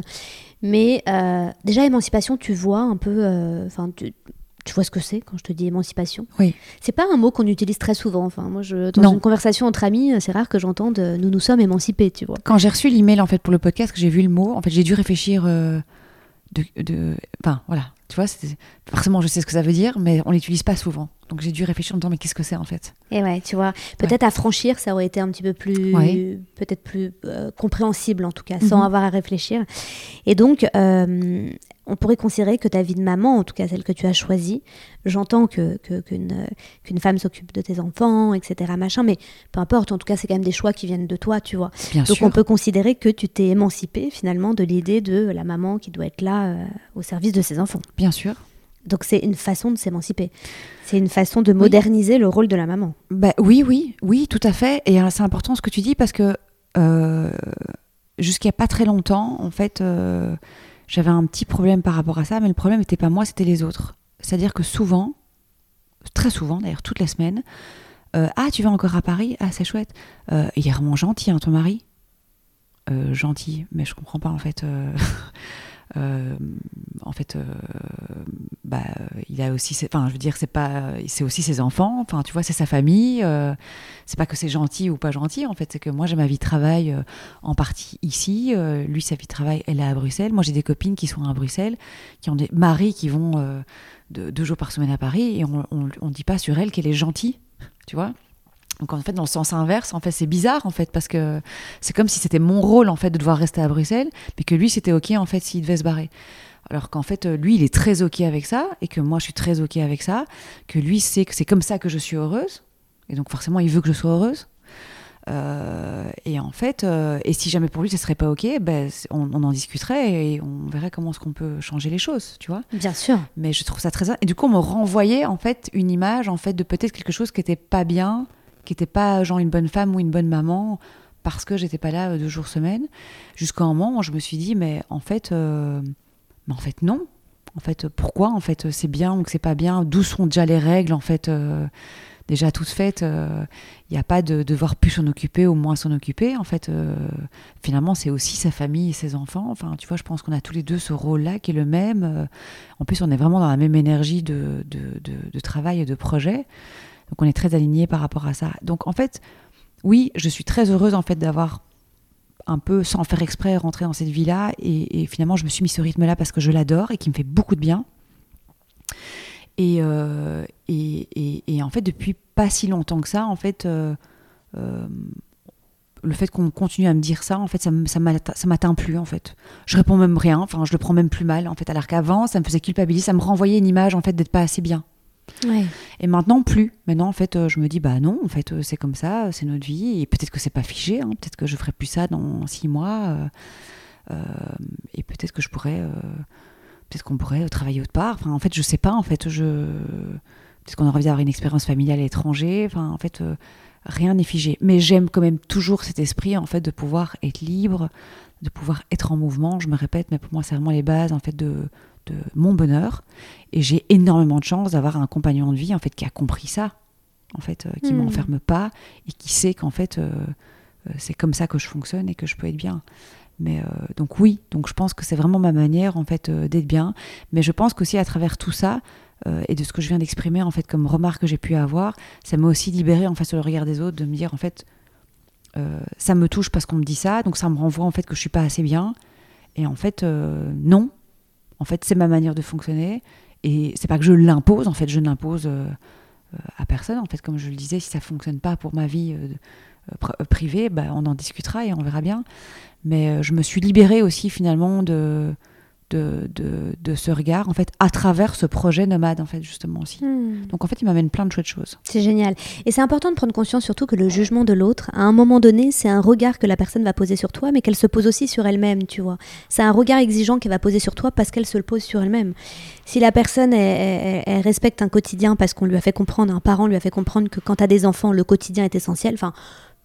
Mais euh, déjà, émancipation, tu vois un peu. Euh, enfin, tu, vois ce que c'est quand je te dis émancipation? Oui. C'est pas un mot qu'on utilise très souvent. Enfin, moi, je, dans une conversation entre amis, c'est rare que j'entende nous nous sommes émancipés, tu vois. Quand j'ai reçu l'email en fait pour le podcast, que j'ai vu le mot, en fait, j'ai dû réfléchir. de, de, enfin, voilà, tu vois, forcément, je sais ce que ça veut dire, mais on l'utilise pas souvent. Donc j'ai dû réfléchir en me disant, mais qu'est-ce que c'est en fait? Et ouais, tu vois, peut-être à franchir, ça aurait été un petit peu plus, peut-être plus euh, compréhensible en tout cas, sans mhm. avoir à réfléchir. Et donc, euh, on pourrait considérer que ta vie de maman, en tout cas celle que tu as choisie, j'entends que, qu'une, femme s'occupe de tes enfants, etc., machin, mais peu importe, en tout cas, c'est quand même des choix qui viennent de toi, tu vois. Donc on peut considérer que tu t'es émancipée finalement de l'idée de la maman qui doit être là euh, au service de ses enfants. Bien sûr. Donc c'est une façon de s'émanciper. C'est une façon de moderniser le rôle de la maman. Bah, oui, oui, oui, tout à fait. Et euh, c'est important ce que tu dis parce que euh, jusqu'à pas très longtemps, en fait, j'avais un petit problème par rapport à ça, mais le problème n'était pas moi, c'était les autres. C'est-à-dire que souvent, très souvent d'ailleurs, toutes les semaines, euh, ah, tu vas encore à Paris? Ah, c'est chouette. Euh, il est vraiment gentil, hein, ton mari? Gentil, mais je comprends pas en fait. Euh, en fait, euh, bah, il a aussi, enfin, je veux dire, c'est pas, c'est aussi ses enfants. Enfin, tu vois, c'est sa famille. Euh, c'est pas que c'est gentil ou pas gentil. En fait, c'est que moi, j'ai ma vie de travail en partie ici. lui, sa vie de travail, elle est à Bruxelles. Moi, j'ai des copines qui sont à Bruxelles, qui ont des maris qui vont deux jours par semaine à Paris, et on, on, dit pas sur elle qu'elle est gentille. Tu vois donc en fait, dans le sens inverse, en fait, c'est bizarre en fait parce que c'est comme si c'était mon rôle en fait de devoir rester à Bruxelles, mais que lui c'était ok en fait s'il devait se barrer. Alors qu'en fait, lui, il est très ok avec ça et que moi, je suis très ok avec ça, que lui sait que c'est comme ça que je suis heureuse et donc forcément, il veut que je sois heureuse. Euh, et en fait, euh, et si jamais pour lui ce serait pas ok, ben on, en discuterait et on verrait comment est-ce qu'on peut changer les choses, tu vois. Bien sûr. Mais je trouve ça très et du coup on me renvoyait en fait une image en fait de peut-être quelque chose qui était pas bien qui n'était pas genre une bonne femme ou une bonne maman parce que j'étais pas là euh, deux jours semaine, jusqu'à un moment où je me suis dit mais en fait, euh, mais en fait non. En fait, pourquoi En fait, c'est bien ou que c'est pas bien? D'où sont déjà les règles En fait, euh, déjà toutes faites. Il n'y a pas de devoir plus s'en occuper ou moins s'en occuper. En fait, finalement, c'est aussi sa famille et ses enfants. Enfin, tu vois, je pense qu'on a tous les deux ce rôle-là qui est le même. En plus, on est vraiment dans la même énergie de, de, de, de travail et de projet. Donc on est très alignés par rapport à ça. Donc en fait, oui, je suis très heureuse en fait d'avoir un peu, sans faire exprès, rentré dans cette vie-là. Et, finalement, je me suis mis ce rythme-là parce que je l'adore et qui me fait beaucoup de bien. Et, euh, en fait, depuis pas si longtemps que ça, en fait, euh, euh, le fait qu'on continue à me dire ça, en fait, ça, ça m'atteint plus, en fait. Je réponds même rien, enfin, je le prends même plus mal, en fait, alors qu'avant, ça me faisait culpabiliser, ça me renvoyait une image, en fait, d'être pas assez bien. Et maintenant, plus. Maintenant, en fait, euh, je me dis, bah non, en fait, euh, c'est comme ça, c'est notre vie. Et peut-être que c'est pas figé. Hein. peut-être que je ferai plus ça dans six mois. Euh, et peut-être que je pourrais. peut-être qu'on pourrait travailler autre part. Enfin, en fait, je sais pas. En fait, je. Peut-être qu'on aurait envie d'avoir une expérience familiale à l'étranger. Enfin, en fait, rien n'est figé. Mais j'aime quand même toujours cet esprit, en fait, de pouvoir être libre, de pouvoir être en mouvement. Je me répète, mais pour moi, c'est vraiment les bases, en fait, de de mon bonheur. Et j'ai énormément de chance d'avoir un compagnon de vie en fait qui a compris ça, en fait, euh, qui ne hmm. m'enferme pas et qui sait qu'en fait euh, euh, c'est comme ça que je fonctionne et que je peux être bien. Mais donc oui, donc je pense que c'est vraiment ma manière en fait d'être bien. Mais je pense qu'aussi à travers tout ça et de ce que je viens d'exprimer en fait comme remarque que j'ai pu avoir, ça m'a aussi libéré en face le regard des autres de me dire en fait ça me touche parce qu'on me dit ça, donc ça me renvoie en fait que je suis pas assez bien. Et en fait non, en fait, c'est ma manière de fonctionner. Et c'est pas que je l'impose, en fait, je n'impose euh, euh, à personne. En fait, comme je le disais, si ça fonctionne pas pour ma vie euh, privée, bah, on en discutera et on verra bien. Mais je me suis libérée aussi finalement de, de, ce regard, en fait, à travers ce projet nomade, en fait, justement aussi. Hmm. Donc, en fait, il m'amène plein de chouettes choses. C'est génial. Et c'est important de prendre conscience surtout que le jugement de l'autre, à un moment donné, c'est un regard que la personne va poser sur toi, mais qu'elle se pose aussi sur elle-même, tu vois. C'est un regard exigeant qu'elle va poser sur toi parce qu'elle se le pose sur elle-même. Si la personne, elle, respecte un quotidien parce qu'on lui a fait comprendre, un parent lui a fait comprendre que quand tu as des enfants, le quotidien est essentiel, enfin,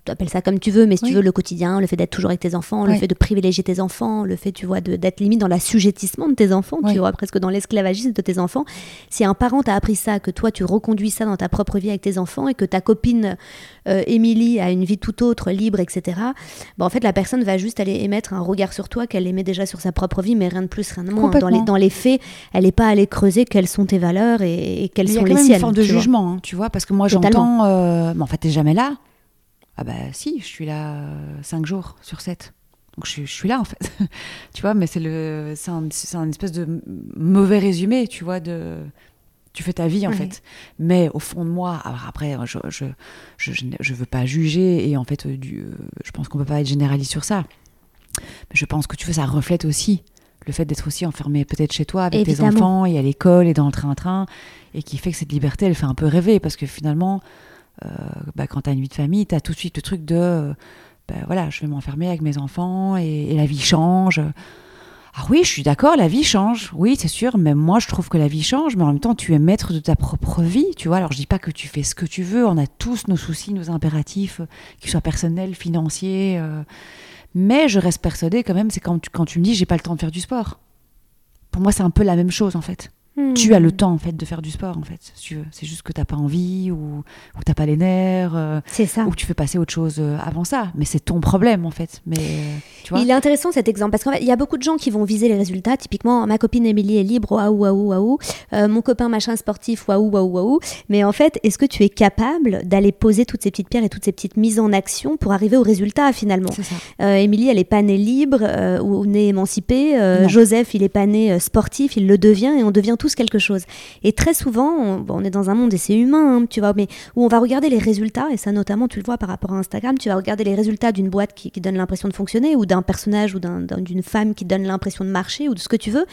appelles ça comme tu veux, mais si tu veux, le quotidien, le fait d'être toujours avec tes enfants, le fait de privilégier tes enfants, le fait, tu vois, d'être limite dans l'assujettissement de tes enfants, tu vois, presque dans l'esclavagisme de tes enfants. Si un parent t'a appris ça, que toi, tu reconduis ça dans ta propre vie avec tes enfants et que ta copine euh, Émilie a une vie tout autre, libre, etc., bah, en fait, la personne va juste aller émettre un regard sur toi qu'elle émet déjà sur sa propre vie, mais rien de plus, rien de moins. Dans les, dans les faits, elle n'est pas allée creuser quelles sont tes valeurs et, quelles sont les siennes. Il y a une forme de jugement, hein, tu vois, parce que moi, j'entends, euh, mais en fait, t'es jamais là. Ah bah si, je suis là 5 euh, jours sur 7. Donc je, suis là en fait. tu vois, mais c'est le c'est un, espèce de mauvais résumé, tu vois, de tu fais ta vie en fait. Mais au fond de moi, après, je je, je, je veux pas juger et en fait, du, euh, je pense qu'on peut pas être généraliste sur ça. Mais je pense que tu veux, ça reflète aussi le fait d'être aussi enfermé peut-être chez toi avec tes enfants et à l'école et dans le train-train et qui fait que cette liberté, elle fait un peu rêver parce que finalement, euh, bah, quand tu as une vie de famille, tu as tout de suite le truc de euh, bah, voilà, je vais m'enfermer avec mes enfants et, la vie change. Ah oui, je suis d'accord, la vie change. Oui, c'est sûr, mais moi je trouve que la vie change, mais en même temps tu es maître de ta propre vie, tu vois. Alors je dis pas que tu fais ce que tu veux, on a tous nos soucis, nos impératifs, qu'ils soient personnels, financiers, euh, mais je reste persuadée quand même, c'est quand tu, quand tu me dis j'ai pas le temps de faire du sport. Pour moi c'est un peu la même chose en fait. Tu as le temps en fait de faire du sport en fait, si tu veux. C'est juste que t'as pas envie ou, ou t'as pas les nerfs. euh, C'est ça. ou tu fais passer autre chose euh, avant ça. Mais c'est ton problème en fait. Mais euh, tu vois. Il est intéressant cet exemple parce qu'en fait, il y a beaucoup de gens qui vont viser les résultats. Typiquement, ma copine Émilie est libre, waouh, waouh, waouh. Mon copain machin sportif, waouh, waouh, waouh. Mais en fait, est-ce que tu es capable d'aller poser toutes ces petites pierres et toutes ces petites mises en action pour arriver au résultat finalement ça. Euh, Émilie, elle est pas née libre euh, ou, née émancipée. Joseph, il est pas né sportif, il le devient et on devient tous quelque chose. Et très souvent, on, bon, on est dans un monde et c'est humain, hein, tu vois, mais où on va regarder les résultats et ça notamment, tu le vois par rapport à Instagram, tu vas regarder les résultats d'une boîte qui, qui donne l'impression de fonctionner ou d'un personnage ou d'un- d'un- d'une femme qui donne l'impression de marcher ou de ce que tu veux,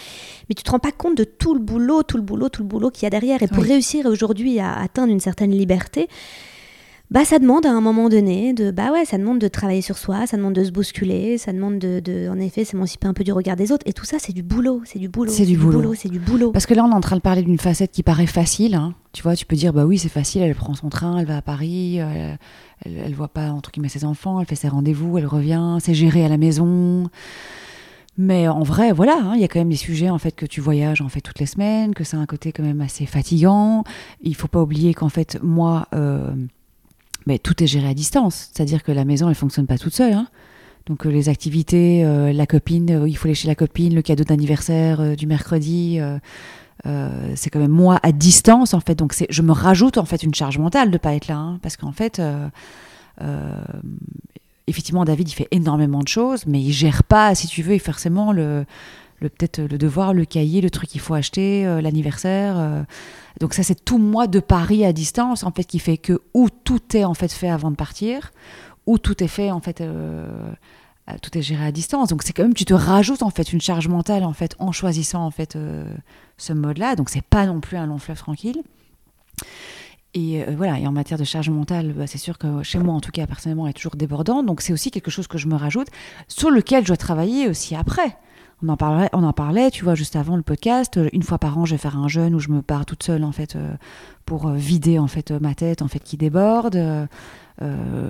mais tu te rends pas compte de tout le boulot, tout le boulot, tout le boulot qu'il y a derrière. Et pour Oui. réussir aujourd'hui à atteindre une certaine liberté, bah ça demande à un moment donné de bah ouais ça demande de travailler sur soi ça demande de se bousculer ça demande de, de en effet s'émanciper un peu du regard des autres et tout ça c'est du boulot c'est du boulot C'est du boulot. c'est du boulot Parce que là, on est en train de parler d'une facette qui paraît facile. hein. Tu vois, tu peux dire, bah oui, c'est facile, elle prend son train, elle va à Paris, euh, elle, elle voit pas, entre guillemets, ses enfants, elle fait ses rendez-vous, elle revient, c'est géré à la maison. Mais en vrai, voilà, hein, il y a quand même des sujets en fait que tu voyages en fait toutes les semaines, que c'est un côté quand même assez fatigant. Il faut pas oublier qu'en fait, moi, euh, mais tout est géré à distance, c'est-à-dire que la maison, elle fonctionne pas toute seule. hein. Donc euh, les activités, euh, la copine, euh, il faut aller chez la copine, le cadeau d'anniversaire du mercredi, c'est quand même moi à distance en fait. Donc je me rajoute en fait une charge mentale de pas être là, hein, parce qu'en fait, effectivement, David il fait énormément de choses, mais il gère pas, si tu veux, et forcément le, le peut-être le devoir, le cahier, le truc qu'il faut acheter, euh, l'anniversaire. euh. donc ça c'est tout moi de Paris à distance en fait qui fait que où tout est en fait fait avant de partir, où tout est fait en fait. euh, tout est géré à distance, donc c'est quand même tu te rajoutes en fait une charge mentale en fait en choisissant en fait ce mode-là, donc c'est pas non plus un long fleuve tranquille. Et voilà, et en matière de charge mentale, bah, c'est sûr que chez moi, en tout cas, personnellement, elle est toujours débordante. Donc c'est aussi quelque chose que je me rajoute, sur lequel je dois travailler aussi après. On en parlait, on en parlait, tu vois, juste avant le podcast. Euh, Une fois par an, je vais faire un jeûne où je me pars toute seule, en fait, euh, pour euh, vider en fait ma tête, en fait, qui déborde.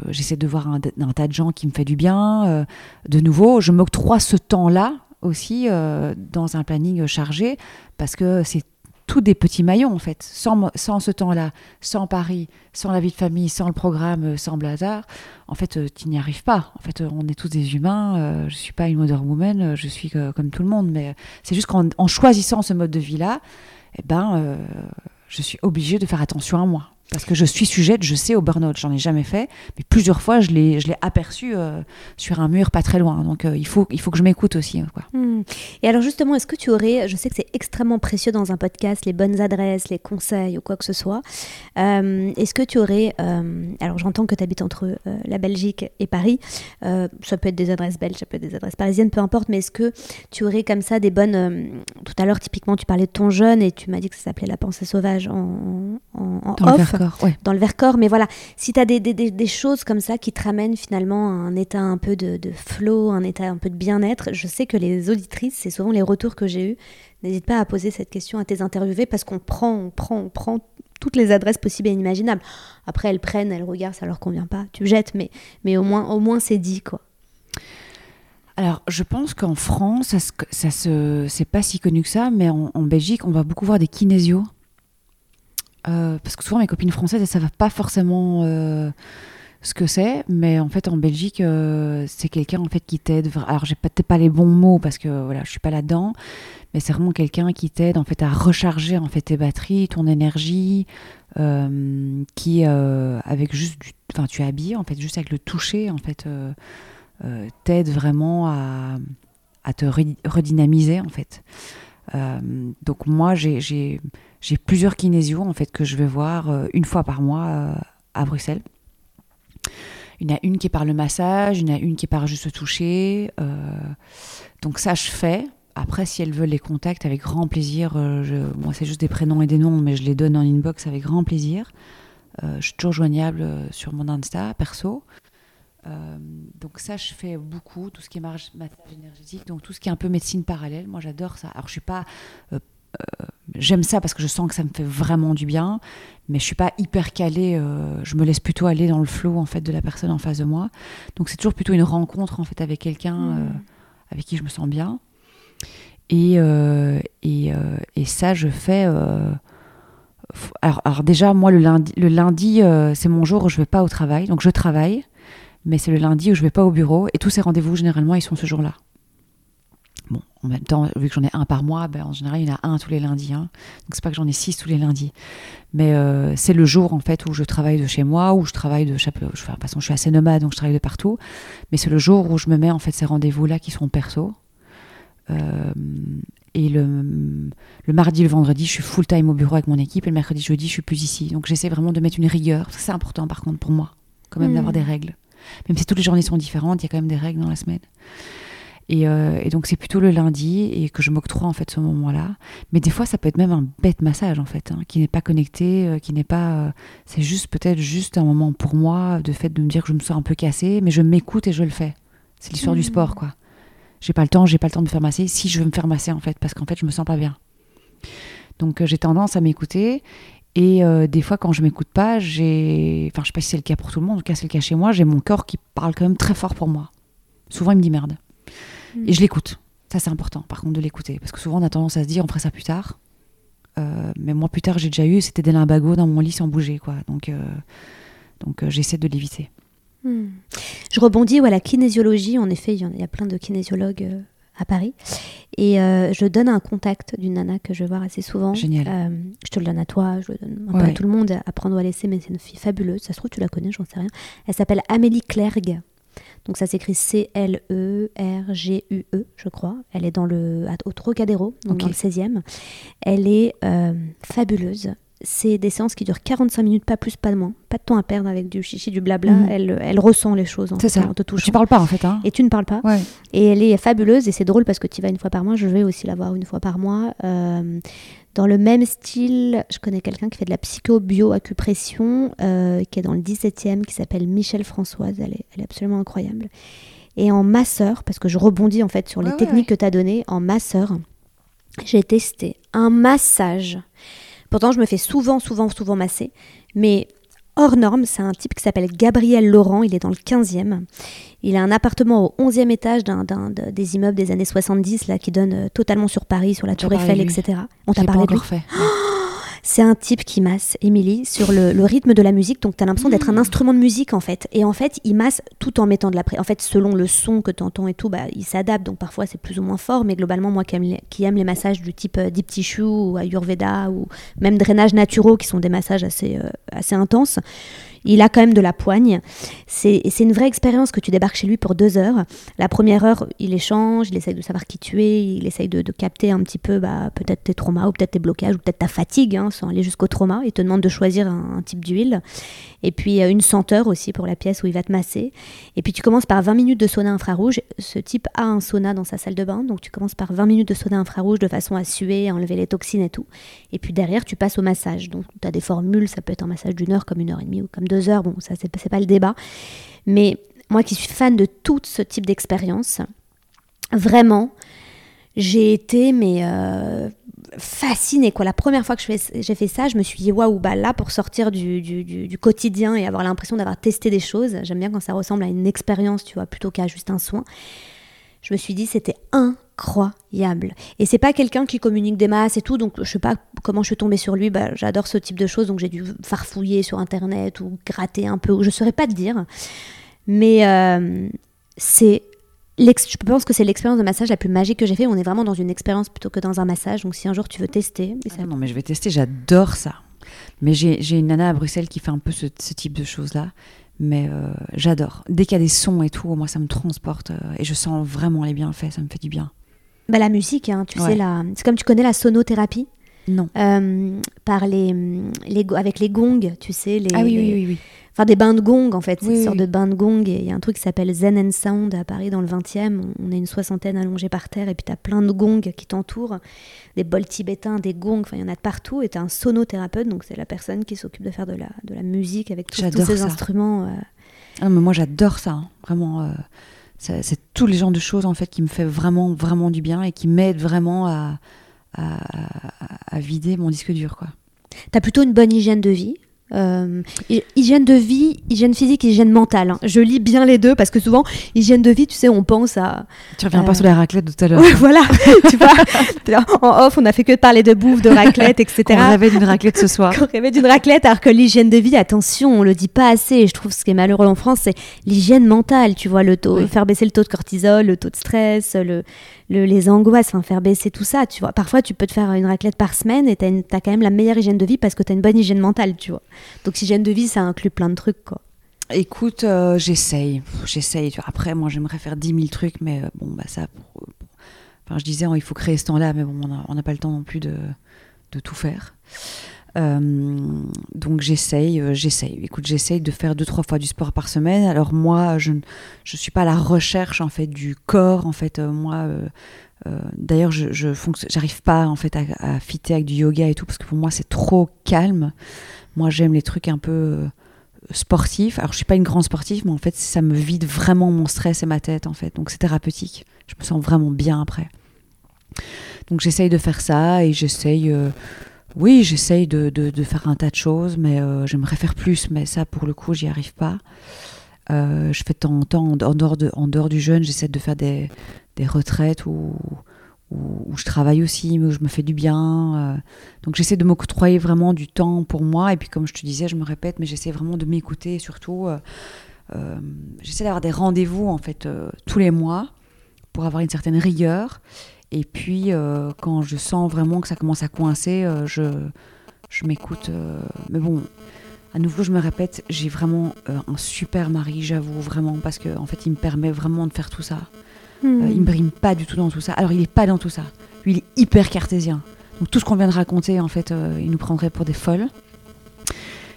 J'essaie de voir un, tas de gens qui me fait du bien. De nouveau, je m'octroie ce temps-là aussi dans un planning chargé parce que c'est tous des petits maillons en fait. Sans, sans ce temps-là, sans Paris, sans la vie de famille, sans le programme, euh, sans Blazar, en fait, euh, tu n'y arrives pas. En fait, euh, on est tous des humains. euh, je suis pas une Wonder Woman, je suis comme tout le monde. Mais c'est juste qu'en en choisissant ce mode de vie-là, eh ben, je suis obligée de faire attention à moi. Parce que je suis sujette, je sais, au burn-out. J'en ai jamais fait, mais plusieurs fois, je l'ai je l'ai aperçu euh, sur un mur pas très loin. Donc, euh, il, faut, il faut que je m'écoute aussi. Quoi. Hmm. Et alors justement, est-ce que tu aurais, je sais que c'est extrêmement précieux dans un podcast, les bonnes adresses, les conseils ou quoi que ce soit, euh, est-ce que tu aurais, euh, alors j'entends que tu habites entre euh, la Belgique et Paris, euh, ça peut être des adresses belges, ça peut être des adresses parisiennes, peu importe, mais est-ce que tu aurais comme ça des bonnes, euh, tout à l'heure typiquement tu parlais de ton jeune et tu m'as dit que ça s'appelait la pensée sauvage en, en, en off Vercors, ouais. dans le Vercors. Mais voilà, si tu as des, des- des- des choses comme ça qui te ramènent finalement à un état un peu de, de flow, un état un peu de bien-être, je sais que les auditrices, c'est souvent les retours que j'ai eus. N'hésite pas à poser cette question à tes interviewés parce qu'on prend, on prend, on prend toutes les adresses possibles et inimaginables. Après, elles prennent, elles regardent, ça leur convient pas, tu jettes, mais, mais au moins, au moins c'est dit quoi. Alors, je pense qu'en France, ça, se- ça se, c'est pas si connu que ça, mais en, en Belgique, on va beaucoup voir des kinésios. Euh, parce que souvent, mes copines françaises, elles savent pas forcément euh, ce que c'est, mais en fait, en Belgique, euh, c'est quelqu'un en fait qui t'aide. Alors, j'ai peut-être pas les bons mots parce que voilà, je suis pas là-dedans, mais c'est vraiment quelqu'un qui t'aide en fait à recharger en fait tes batteries, ton énergie, qui avec juste, du, enfin, tu es habillé en fait juste avec le toucher en fait. t'aide vraiment à, à te re- redynamiser en fait. Donc moi j'ai- j'ai plusieurs kinésios en fait que je vais voir euh, une fois par mois euh, à Bruxelles. Il y en a une qui est par le massage, il y en a une qui est par juste le toucher. euh, donc ça je fais. Après si elles veulent les contacts avec grand plaisir, moi c'est juste des prénoms et des noms mais je les donne en inbox avec grand plaisir. Je suis toujours joignable sur mon Insta perso. Donc ça, je fais beaucoup, tout ce qui est massage énergétique, donc tout ce qui est un peu médecine parallèle. Moi, j'adore ça. Alors, je suis pas... J'aime ça parce que je sens que ça me fait vraiment du bien, mais je suis pas hyper calée. euh, je me laisse plutôt aller dans le flow en fait de la personne en face de moi. Donc c'est toujours plutôt une rencontre en fait avec quelqu'un euh, avec qui je me sens bien. Et, euh, et, euh, et, ça, je fais. Euh, alors, alors, déjà, moi, le lundi, le lundi c'est mon jour où je vais pas au travail. Donc, je travaille, mais c'est le lundi où je vais pas au bureau. Et tous ces rendez-vous, généralement, ils sont ce jour-là. En même temps, vu que j'en ai un par mois, ben, en général, il y en a un tous les lundis. Hein. Donc, c'est pas que j'en ai six tous les lundis. Mais c'est le jour, en fait, où je travaille de chez moi, où je travaille de chaque. Enfin, de toute façon, je suis assez nomade, donc je travaille de partout. Mais c'est le jour où je me mets, en fait, ces rendez-vous-là qui sont perso. Euh, et le, le, mardi, le vendredi, je suis full time au bureau avec mon équipe. Et le mercredi, jeudi, je suis plus ici. Donc j'essaie vraiment de mettre une rigueur. C'est important, par contre, pour moi, quand même, d'avoir hmm. des règles. Même si toutes les journées sont différentes, il y a quand même des règles dans la semaine. Et, euh, et donc c'est plutôt le lundi et que je m'octroie en fait ce moment-là. Mais des fois, ça peut être même un bête massage en fait, hein, qui n'est pas connecté, euh, qui n'est pas. c'est juste peut-être juste un moment pour moi, de fait de me dire que je me sens un peu cassée, mais je m'écoute et je le fais. C'est l'histoire du sport, quoi j'ai pas le temps, j'ai pas le temps de me faire masser. Si je veux me faire masser en fait, parce qu'en fait je me sens pas bien. Donc euh, j'ai tendance à m'écouter et euh, des fois quand je m'écoute pas, j'ai, enfin je sais pas si c'est le cas pour tout le monde, en tout cas c'est le cas chez moi, j'ai mon corps qui parle quand même très fort pour moi. Souvent il me dit merde et je l'écoute. Ça c'est important par contre de l'écouter parce que souvent on a tendance à se dire on ferait ça plus tard. Euh, mais moi plus tard j'ai déjà eu, c'était des limbagos dans mon lit sans bouger quoi. Donc donc j'essaie de l'éviter. Hmm. Je rebondis à la kinésiologie. En effet, il y, a plein de kinésiologues euh, à Paris. Et euh, je donne un contact d'une nana que je vois assez souvent. Génial. Euh, je te le donne à toi, je le donne à tout le monde, à prendre ou à laisser, mais c'est une fille fabuleuse. Ça se trouve, tu la connais, j'en sais rien. Elle s'appelle Amélie Clergue. Donc ça s'écrit C-L-E-R-G-U-E, je crois. Elle est dans le, au Trocadéro, donc dans le 16e. Elle est fabuleuse c'est des séances qui durent 45 minutes, pas plus, pas de moins. Pas de temps à perdre avec du chichi, du blabla. Mhm. Elle, elle ressent les choses en, ça. en te touchant. Tu parles pas en fait. Hein. Et tu ne parles pas. Et elle est fabuleuse et c'est drôle parce que tu vas une fois par mois. Je vais aussi la voir une fois par mois. Euh, dans le même style, je connais quelqu'un qui fait de la psycho-bio-acupression, euh, qui est dans le 17e, qui s'appelle Michel Françoise. Elle est, elle est, absolument incroyable. Et en masseur, parce que je rebondis en fait sur les techniques que tu as données, en masseur, j'ai testé un massage Pourtant, je me fais souvent, souvent, souvent masser. Mais hors norme, c'est un type qui s'appelle Gabriel Laurent, il est dans le 15e. Il a un appartement au 11e étage d'un, des immeubles des années 70 là, qui donne euh, totalement sur Paris, sur la Tour Eiffel, etc. On t'a parlé de lui fait. c'est un type qui masse, Émilie, sur le, rythme de la musique. Donc, tu as l'impression d'être un mmh. instrument de musique, en fait. Et en fait, il masse tout en mettant de la pression. En fait, selon le son que tu entends et tout, bah, il s'adapte. Donc, parfois, c'est plus ou moins fort. Mais globalement, moi qui aime les, qui aime les massages du type euh, Deep Tissue ou Ayurveda ou même drainage naturaux, qui sont des massages assez, euh, assez intenses, il a quand même de la poigne. C'est une vraie expérience que tu débarques chez lui pour deux heures. La première heure, il échange, il essaye de savoir qui tu es, il essaye de, capter un petit peu bah, peut-être tes traumas ou peut-être tes blocages ou peut-être ta fatigue, hein, sans aller jusqu'au trauma. Il te demande de choisir un, type d'huile. Et puis euh, une senteur aussi pour la pièce où il va te masser. Et puis tu commences par 20 minutes de sauna infrarouge. Ce type a un sauna dans sa salle de bain, donc tu commences par 20 minutes de sauna infrarouge de façon à suer, à enlever les toxines et tout. Et puis derrière, tu passes au massage. Donc tu as des formules, ça peut être un massage d'une heure comme une heure et demie ou comme deux heures, bon, ça c'est pas le débat. Mais moi qui suis fan de tout ce type d'expérience, vraiment, j'ai été mais euh, fascinée quoi. La première fois que j'ai fait ça, je me suis dit waouh bah là pour sortir du, du, quotidien et avoir l'impression d'avoir testé des choses. J'aime bien quand ça ressemble à une expérience, tu vois, plutôt qu'à juste un soin. Je me suis dit c'était incroyable. Et c'est pas quelqu'un qui communique des masses et tout, donc je sais pas comment je suis tombée sur lui. Bah, j'adore ce type de choses, donc j'ai dû farfouiller sur internet ou gratter un peu, je saurais pas te dire. Mais euh, c'est je pense que c'est l'expérience de massage la plus magique que j'ai fait. On est vraiment dans une expérience plutôt que dans un massage. Donc si un jour tu veux tester. Ah non, mais je vais tester, j'adore ça. Mais j'ai une nana à Bruxelles qui fait un peu ce, type de choses-là. Mais euh, j'adore. Dès qu'il y a des sons et tout, moi ça me transporte euh, et je sens vraiment les bienfaits, ça me fait du bien. Bah, la musique, hein, tu sais, la... c'est comme tu connais la sonothérapie. Non. Euh, par les, les, avec les gongs, tu sais. Les, ah oui, oui, oui, oui. Enfin, des bains de gongs, en fait. C'est une sorte de bain de gong. Il y a un truc qui s'appelle Zen and Sound à Paris, dans le 20e. On est une soixantaine allongés par terre, et puis tu as plein de gongs qui t'entourent. Des bols tibétains, des gongs, enfin, il y en a de partout. Et tu as un sonothérapeute, donc c'est la personne qui s'occupe de faire de la, de la musique avec tous ces instruments. Euh. Ah, mais moi, j'adore ça, hein. vraiment. Euh, c'est tous les genres de choses en fait qui me fait vraiment vraiment du bien et qui m'aident vraiment à, à, vider mon disque dur quoi. T'as plutôt une bonne hygiène de vie Euh, hy- hygiène de vie, hygiène physique, hygiène mentale. hein. Je lis bien les deux parce que souvent, hygiène de vie, tu sais, on pense à. Tu reviens Euh, pas sur la raclette de tout à l'heure. Ouais, voilà, tu vois. En off, on a fait que de parler de bouffe, de raclette, etc. On rêvait d'une raclette ce soir. Qu'on rêvait d'une raclette, alors que l'hygiène de vie, attention, on le dit pas assez. Et je trouve ce qui est malheureux en France, c'est l'hygiène mentale. Tu vois, le taux, Oui. faire baisser le taux de cortisol, le taux de stress, le, le- les angoisses, faire baisser tout ça. Tu vois, parfois, tu peux te faire une raclette par semaine et une- t'as quand même la meilleure hygiène de vie parce que t'as une bonne hygiène mentale, tu vois. Donc, hygiène de vie, ça inclut plein de trucs, quoi. Écoute, euh, j'essaye, j'essaye. tu. Après, moi, j'aimerais faire 10 000 trucs, mais euh, bon, bah ça. Enfin, je disais, il faut créer ce temps-là, mais bon, on n'a pas le temps non plus de, de tout faire. Euh, donc j'essaye, euh, j'essaye. Écoute, j'essaye de faire deux trois fois du sport par semaine. Alors moi, je ne suis pas à la recherche en fait du corps. En fait, euh, moi, d'ailleurs, je, j'arrive pas en fait à, à fitter avec du yoga et tout parce que pour moi c'est trop calme. Moi, j'aime les trucs un peu sportifs. Alors je suis pas une grande sportive, mais en fait ça me vide vraiment mon stress et ma tête en fait. Donc c'est thérapeutique. Je me sens vraiment bien après. Donc j'essaye de faire ça et j'essaye. Oui, j'essaye de, de- faire un tas de choses, mais euh, j'aimerais faire plus, mais ça, pour le coup, j'y arrive pas. Euh, je fais de temps en dehors, de- en dehors du jeûne, j'essaie de faire des, des retraites où, où, je travaille aussi, où je me fais du bien. euh. donc j'essaie de m'octroyer vraiment du temps pour moi. Et puis, comme je te disais, je me répète, mais j'essaie vraiment de m'écouter. Surtout, j'essaie d'avoir des rendez-vous, en fait, tous les mois pour avoir une certaine rigueur. Et puis, euh, quand je sens vraiment que ça commence à coincer, euh, je, je m'écoute. euh, mais bon, à nouveau, je me répète, j'ai vraiment un super mari, j'avoue, vraiment, parce qu'en en fait, il me permet vraiment de faire tout ça. Il me brime pas du tout dans tout ça. Alors, il est pas dans tout ça. Lui, il est hyper cartésien. Donc, tout ce qu'on vient de raconter, en fait, il nous prendrait pour des folles.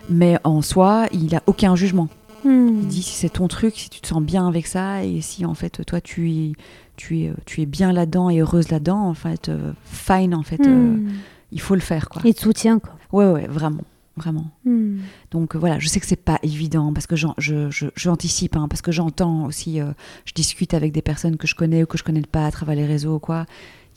Mais en soi, il a aucun jugement. Hmm. Il dit si c'est ton truc, si tu te sens bien avec ça, et si en fait toi tu es, tu es, tu es bien là-dedans et heureuse là-dedans, en fait, euh, fine, en fait, euh, Hmm. il faut le faire, quoi. Il te soutient, quoi. Ouais, ouais, vraiment, vraiment. Hmm. Donc voilà, je sais que c'est pas évident parce que j'anticipe, hein, parce que j'entends aussi, euh, je discute avec des personnes que je connais ou que je connais pas à travers les réseaux, ou quoi.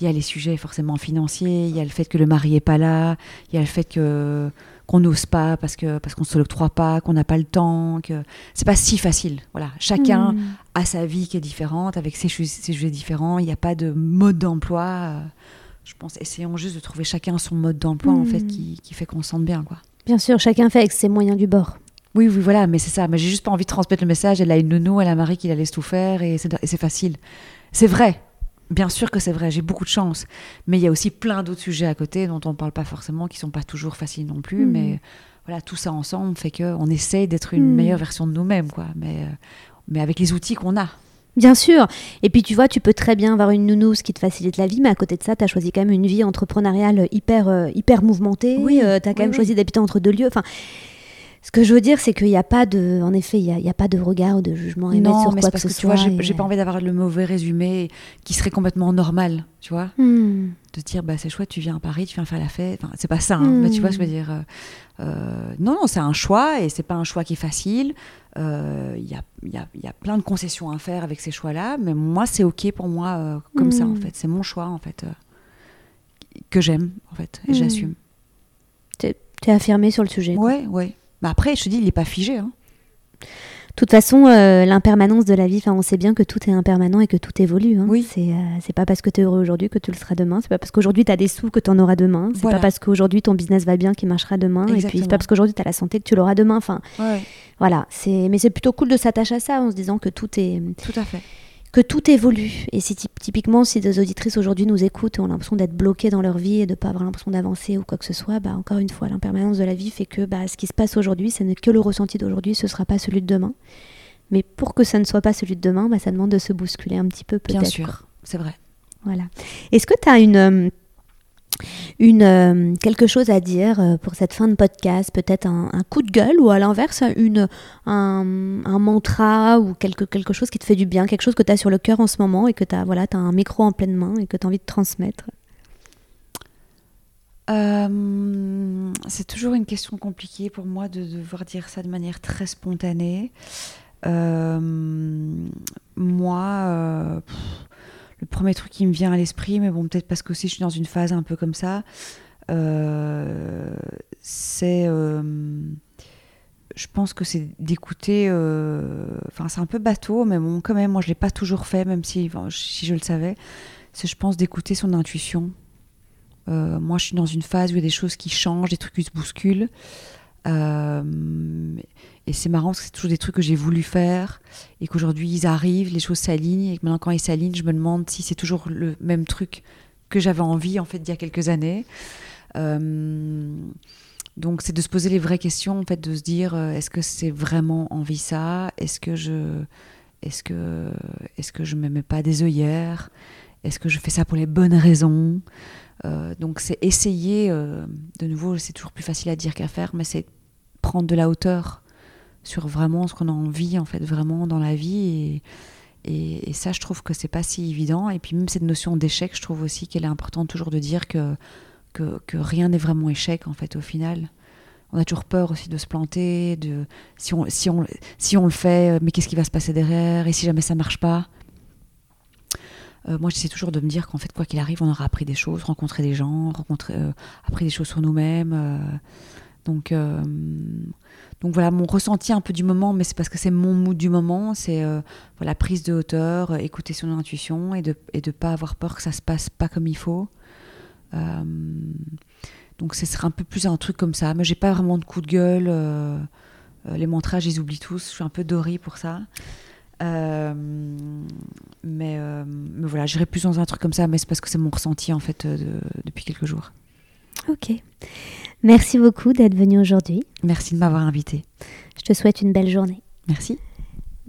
Il y a les sujets forcément financiers, il y a le fait que le mari est pas là, il y a le fait que qu'on n'ose pas parce que parce qu'on se l'octroie pas, qu'on n'a pas le temps, que c'est pas si facile. Voilà, chacun Hmm. a sa vie qui est différente, avec ses, ses sujets différents. Il n'y a pas de mode d'emploi. euh, Je pense, essayons juste de trouver chacun son mode d'emploi en fait qui, qui fait qu'on se sente bien, quoi. Bien sûr, chacun fait avec ses moyens du bord. Oui, oui, voilà, mais c'est ça. Mais j'ai juste pas envie de transmettre le message. Elle a une nounou, elle a un mari qui la laisse tout faire et c'est facile. C'est vrai. Bien sûr que c'est vrai. J'ai beaucoup de chance. Mais il y a aussi plein d'autres sujets à côté dont on ne parle pas forcément, qui sont pas toujours faciles non plus. Mm. Mais voilà, tout ça ensemble fait que on essaye d'être une Mm. meilleure version de nous-mêmes, quoi. Mais, euh, mais avec les outils qu'on a. Bien sûr. Et puis tu vois, tu peux très bien avoir une nounou, ce qui te facilite la vie, mais à côté de ça, tu as choisi quand même une vie entrepreneuriale hyper, euh, hyper mouvementée. Oui, tu as quand oui, même oui. choisi d'habiter entre deux lieux. Enfin, ce que je veux dire, c'est qu'il n'y a pas de, en effet, il n'y a, pas de regard ou de jugement à Non, sur mais quoi c'est que parce ce tu vois, soit. j'ai et- j'ai pas envie d'avoir le mauvais résumé qui serait complètement normal, tu vois. Hmm. de dire bah c'est chouette tu viens à Paris tu viens faire la fête enfin, c'est pas ça hein, Mm. mais tu vois je veux dire euh, euh, non non c'est un choix et c'est pas un choix qui est facile Euh, il y, a, y, a, y a plein de concessions à faire avec ces choix là mais moi c'est ok pour moi euh, comme ça en Mm. fait c'est mon choix en fait que j'aime en fait et j'assume T'es t'es affirmé sur le sujet. quoi. ouais mais après je te dis il est pas figé hein. De toute façon, euh, l'impermanence de la vie, on sait bien que tout est impermanent et que tout évolue. hein. Oui. C'est euh, c'est pas parce que tu es heureux aujourd'hui que tu le seras demain. C'est pas parce qu'aujourd'hui tu as des sous que tu en auras demain. C'est Voilà. pas parce qu'aujourd'hui ton business va bien qu'il marchera demain. Et puis c'est Exactement. pas parce qu'aujourd'hui tu as la santé que tu l'auras demain. Enfin, ouais voilà. C'est mais c'est plutôt cool de s'attacher à ça en se disant que tout est tout à fait que tout évolue. Et si typ- typiquement si des auditrices aujourd'hui nous écoutent et ont l'impression d'être bloquées dans leur vie et de pas avoir l'impression d'avancer ou quoi que ce soit, bah encore une fois, l'impermanence de la vie fait que bah, ce qui se passe aujourd'hui, ce n'est que le ressenti d'aujourd'hui, ce sera pas celui de demain. Mais pour que ça ne soit pas celui de demain, bah, ça demande de se bousculer un petit peu peut-être. bien sûr c'est vrai Voilà. Est-ce que tu as une, euh, une, euh, quelque chose à dire euh, pour cette fin de podcast Peut-être un, coup de gueule ou à l'inverse, un, un mantra ou quelque, quelque chose qui te fait du bien, quelque chose que tu as sur le cœur en ce moment et que tu as, voilà, as un micro en pleine main et que tu as envie de transmettre Euh, c'est toujours une question compliquée pour moi de devoir dire ça de manière très spontanée. Moi, le premier truc qui me vient à l'esprit, mais bon, peut-être parce que aussi je suis dans une phase un peu comme ça, euh, c'est je pense que c'est d'écouter. Enfin, c'est un peu bateau, mais bon, quand même, moi, je l'ai pas toujours fait, même si, si je le savais. C'est, je pense, d'écouter son intuition. moi, je suis dans une phase où il y a des choses qui changent, des trucs qui se bousculent. Et c'est marrant parce que c'est toujours des trucs que j'ai voulu faire et qu'aujourd'hui ils arrivent, les choses s'alignent et que maintenant quand ils s'alignent, je me demande si c'est toujours le même truc que j'avais envie en fait il y a quelques années. Euh, donc c'est de se poser les vraies questions en fait, de se dire euh, est-ce que c'est vraiment envie ça? Est-ce que je est-ce que est-ce que je me mets pas des œillères? Est-ce que je fais ça pour les bonnes raisons? Euh, donc c'est essayer, de nouveau, c'est toujours plus facile à dire qu'à faire, mais c'est prendre de la hauteur sur vraiment ce qu'on a envie, en fait, vraiment dans la vie. Et, et, ça, je trouve que c'est pas si évident. Et puis même cette notion d'échec, je trouve aussi qu'elle est importante toujours de dire que, que, rien n'est vraiment échec, en fait, au final. On a toujours peur aussi de se planter, de si on, si on, si on le fait, mais qu'est-ce qui va se passer derrière? Et si jamais ça marche pas? Euh, moi, j'essaie toujours de me dire qu'en fait, quoi qu'il arrive, on aura appris des choses, rencontré des gens, rencontré, euh, appris des choses sur nous-mêmes. Euh. donc, donc voilà, mon ressenti un peu du moment, mais c'est parce que c'est mon mood du moment, c'est voilà, prise de hauteur, écouter son intuition et de ne de pas avoir peur que ça se passe pas comme il faut. donc ce serait un peu plus un truc comme ça. Mais j'ai pas vraiment de coup de gueule. les mantras, je les tous. Je suis un peu dorée pour ça. Euh, mais, euh, mais, voilà, j'irai plus dans un truc comme ça, mais c'est parce que c'est mon ressenti en fait euh, depuis quelques jours. Ok. Merci beaucoup d'être venu aujourd'hui. Merci de m'avoir invité. Je te souhaite une belle journée. Merci.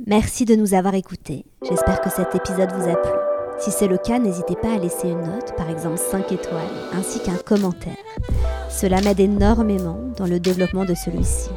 Merci de nous avoir écoutés. J'espère que cet épisode vous a plu. Si c'est le cas, n'hésitez pas à laisser une note, par exemple 5 étoiles, ainsi qu'un commentaire. Cela m'aide énormément dans le développement de celui-ci.